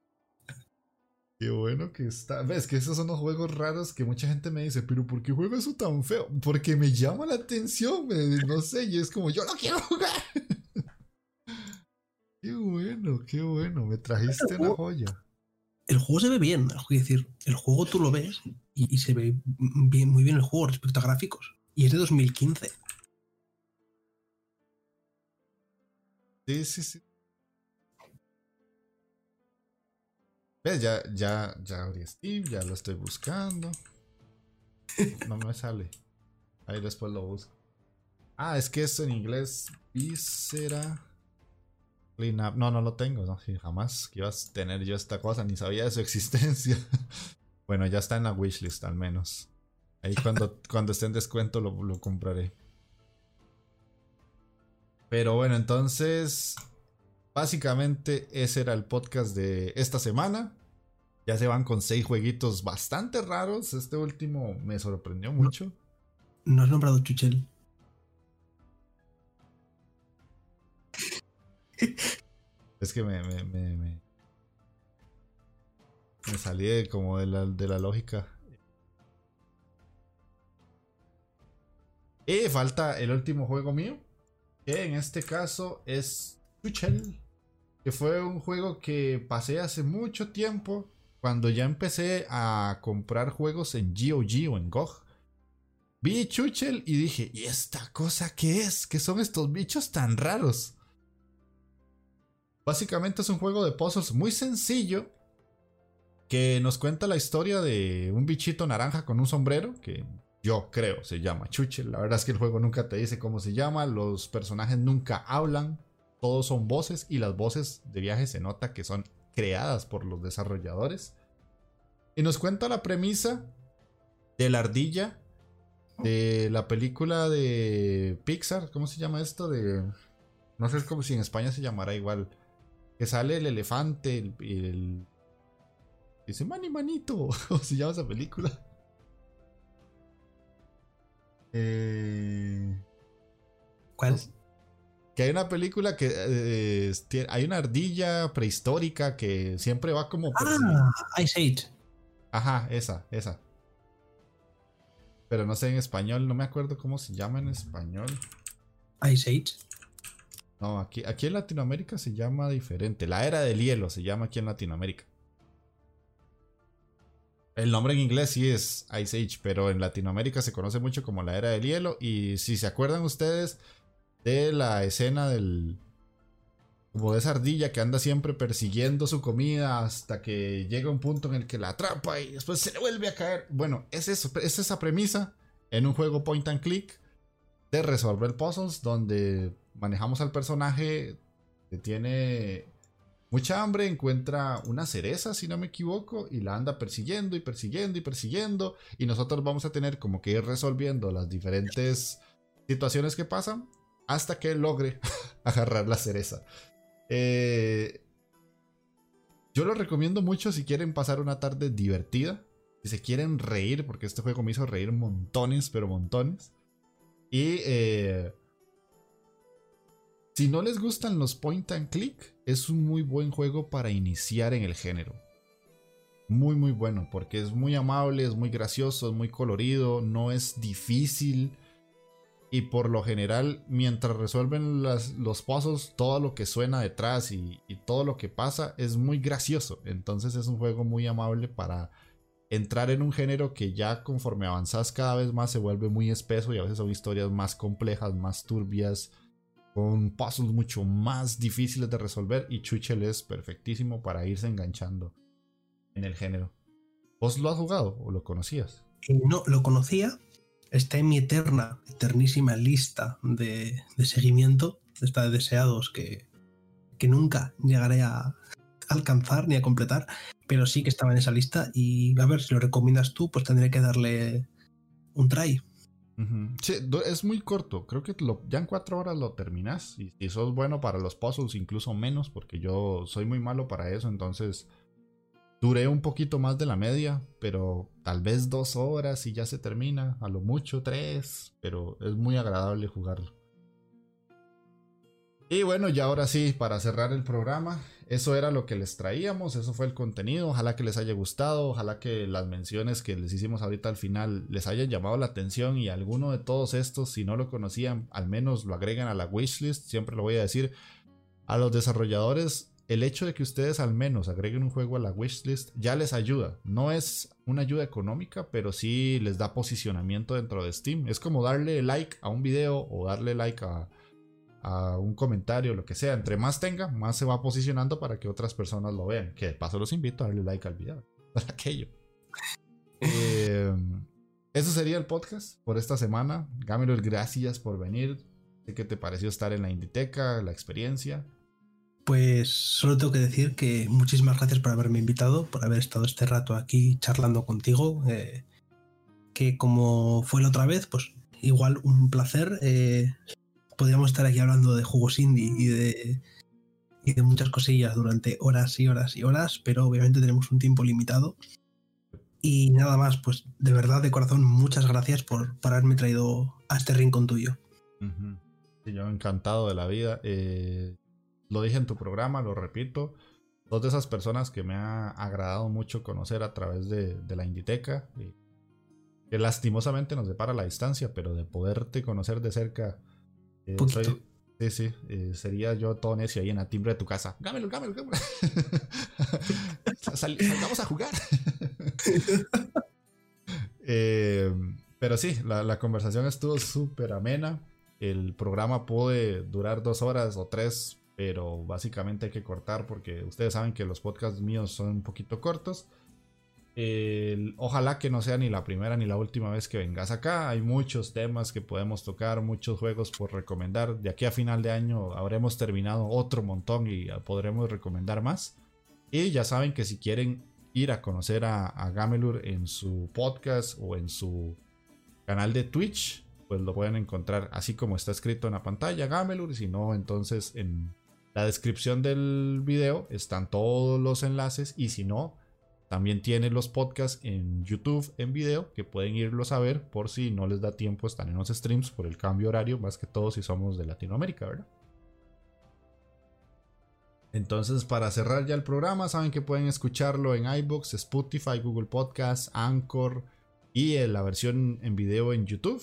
Qué bueno que está. Ves que esos son los juegos raros que mucha gente me dice, pero ¿por qué juego eso tan feo? Porque me llama la atención, no sé, y es como, yo no quiero jugar. [LAUGHS] qué bueno, qué bueno, me trajiste una joya el juego se ve bien, es decir, el juego tú lo ves y, se ve bien, muy bien el juego respecto a gráficos. Y es de 2015. Sí, sí, sí. ¿Ves? Ya, ya, ya abrí Steve, ya lo estoy buscando. No me sale. Ahí después lo busco. Ah, es que es en inglés. Visera. No, no lo tengo, no, jamás que ibas a tener yo esta cosa, ni sabía de su existencia. [LAUGHS] bueno, ya está en la wishlist al menos. Ahí cuando, [LAUGHS] cuando esté en descuento lo, lo compraré. Pero bueno, entonces, básicamente ese era el podcast de esta semana. Ya se van con seis jueguitos bastante raros. Este último me sorprendió mucho. No has nombrado Chuchel. es que me, me, me, me, salí como de la, de la lógica. Y falta el último juego mío. Que en este caso es Tuchel. Que fue un juego que pasé hace mucho tiempo. Cuando ya empecé a comprar juegos en GOG o en GOG. Vi Chuchel y dije, ¿y esta cosa qué es? ¿Qué son estos bichos tan raros? Básicamente es un juego de puzzles muy sencillo que nos cuenta la historia de un bichito naranja con un sombrero que yo creo se llama Chuchel. La verdad es que el juego nunca te dice cómo se llama, los personajes nunca hablan, todos son voces y las voces de viaje se nota que son creadas por los desarrolladores. Y nos cuenta la premisa de la ardilla de la película de Pixar, ¿cómo se llama esto? De no sé cómo si en España se llamará igual. Que sale el elefante, el. el dice, mani manito. [LAUGHS] ¿Cómo se llama esa película? Eh, ¿Cuál? Que hay una película que eh, hay una ardilla prehistórica que siempre va como. Ah, Ice Age. Ajá, esa, esa. Pero no sé en español, no me acuerdo cómo se llama en español. Ice Age. No, aquí, aquí en Latinoamérica se llama diferente. La era del hielo se llama aquí en Latinoamérica. El nombre en inglés sí es Ice Age, pero en Latinoamérica se conoce mucho como la era del hielo. Y si se acuerdan ustedes de la escena del. como de esa ardilla que anda siempre persiguiendo su comida hasta que llega un punto en el que la atrapa y después se le vuelve a caer. Bueno, es eso, es esa premisa en un juego point and click de resolver puzzles donde manejamos al personaje que tiene mucha hambre, encuentra una cereza, si no me equivoco, y la anda persiguiendo y persiguiendo y persiguiendo. Y nosotros vamos a tener como que ir resolviendo las diferentes situaciones que pasan hasta que logre [LAUGHS] agarrar la cereza. Eh, yo lo recomiendo mucho si quieren pasar una tarde divertida. Si se quieren reír, porque este juego me hizo reír montones, pero montones. Y eh, si no les gustan los point and click, es un muy buen juego para iniciar en el género. Muy muy bueno, porque es muy amable, es muy gracioso, es muy colorido, no es difícil. Y por lo general, mientras resuelven los pasos, todo lo que suena detrás y, y todo lo que pasa es muy gracioso. Entonces es un juego muy amable para entrar en un género que ya conforme avanzas cada vez más se vuelve muy espeso y a veces son historias más complejas, más turbias, con puzzles mucho más difíciles de resolver y Chuchel es perfectísimo para irse enganchando en el género. ¿Vos lo has jugado o lo conocías? Eh, no, lo conocía. Está en mi eterna, eternísima lista de, seguimiento, esta de deseados que, que nunca llegaré a alcanzar ni a completar, pero sí que estaba en esa lista y a ver si lo recomiendas tú, pues tendré que darle un try. Sí, es muy corto. Creo que ya en cuatro horas lo terminas. Y si sos bueno para los puzzles, incluso menos, porque yo soy muy malo para eso. Entonces, duré un poquito más de la media, pero tal vez dos horas y ya se termina. A lo mucho tres, pero es muy agradable jugarlo. Y bueno, ya ahora sí, para cerrar el programa, eso era lo que les traíamos, eso fue el contenido, ojalá que les haya gustado, ojalá que las menciones que les hicimos ahorita al final les hayan llamado la atención y alguno de todos estos, si no lo conocían, al menos lo agregan a la wishlist, siempre lo voy a decir, a los desarrolladores, el hecho de que ustedes al menos agreguen un juego a la wishlist ya les ayuda, no es una ayuda económica, pero sí les da posicionamiento dentro de Steam, es como darle like a un video o darle like a un comentario, lo que sea. Entre más tenga, más se va posicionando para que otras personas lo vean. Que de paso los invito a darle like al video. [LAUGHS] Para aquello. Eh, eso sería el podcast por esta semana. Gamelor, gracias por venir. ¿Qué te pareció estar en la Inditeca, la experiencia? Pues solo tengo que decir que muchísimas gracias por haberme invitado, por haber estado este rato aquí charlando contigo. Eh, que como fue la otra vez, pues igual un placer. Eh, podríamos estar aquí hablando de juegos indie y de, y de muchas cosillas durante horas y horas y horas, pero obviamente tenemos un tiempo limitado. Y nada más, pues de verdad, de corazón, muchas gracias por, haberme traído a este rincón tuyo. yo encantado de la vida. Eh, lo dije en tu programa, lo repito. Dos de esas personas que me ha agradado mucho conocer a través de, la Inditeca. que lastimosamente nos depara la distancia, pero de poderte conocer de cerca eh, sí, sí. Eh, sería yo todo necio ahí en la timbre de tu casa. Gámelo, gámelo, gámelo. [LAUGHS] salgamos a jugar. [LAUGHS] Eh, pero sí, la, conversación estuvo súper amena. El programa puede durar dos horas o tres, pero básicamente hay que cortar porque ustedes saben que los podcasts míos son un poquito cortos ojalá que no sea ni la primera ni la última vez que vengas acá. Hay muchos temas que podemos tocar, muchos juegos por recomendar. De aquí a final de año habremos terminado otro montón y podremos recomendar más. Y ya saben que si quieren ir a conocer a, Gamelur en su podcast o en su canal de Twitch, pues lo pueden encontrar así como está escrito en la pantalla, Gamelur. Si no, entonces en la descripción del video están todos los enlaces. Y si no, también tiene los podcasts en YouTube en video que pueden irlos a ver por si no les da tiempo están en los streams por el cambio horario, más que todo si somos de Latinoamérica, ¿verdad? Entonces, para cerrar ya el programa, saben que pueden escucharlo en iBox, Spotify, Google Podcasts, Anchor y en la versión en video en YouTube.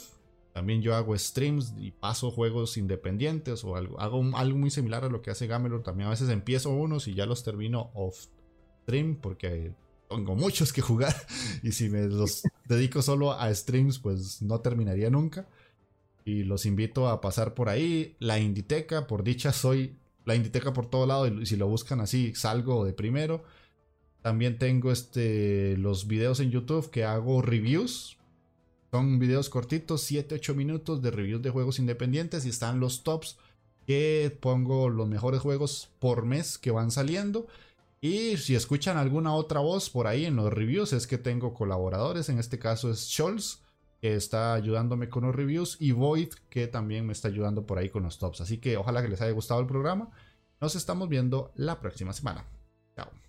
También yo hago streams y paso juegos independientes o algo, hago algo muy similar a lo que hace Gamelor. También a veces empiezo unos y ya los termino off stream porque tengo muchos que jugar [LAUGHS] y si me los [LAUGHS] dedico solo a streams pues no terminaría nunca. Y los invito a pasar por ahí. La Inditeca, por dicha soy la Inditeca por todo lado y si lo buscan así salgo de primero. También tengo este, los videos en YouTube que hago reviews. Son videos cortitos, 7-8 minutos de reviews de juegos independientes y están los tops que pongo los mejores juegos por mes que van saliendo. Y si escuchan alguna otra voz por ahí en los reviews, es que tengo colaboradores. En este caso es Scholz, que está ayudándome con los reviews, y Void, que también me está ayudando por ahí con los tops. Así que ojalá que les haya gustado el programa. Nos estamos viendo la próxima semana. Chao.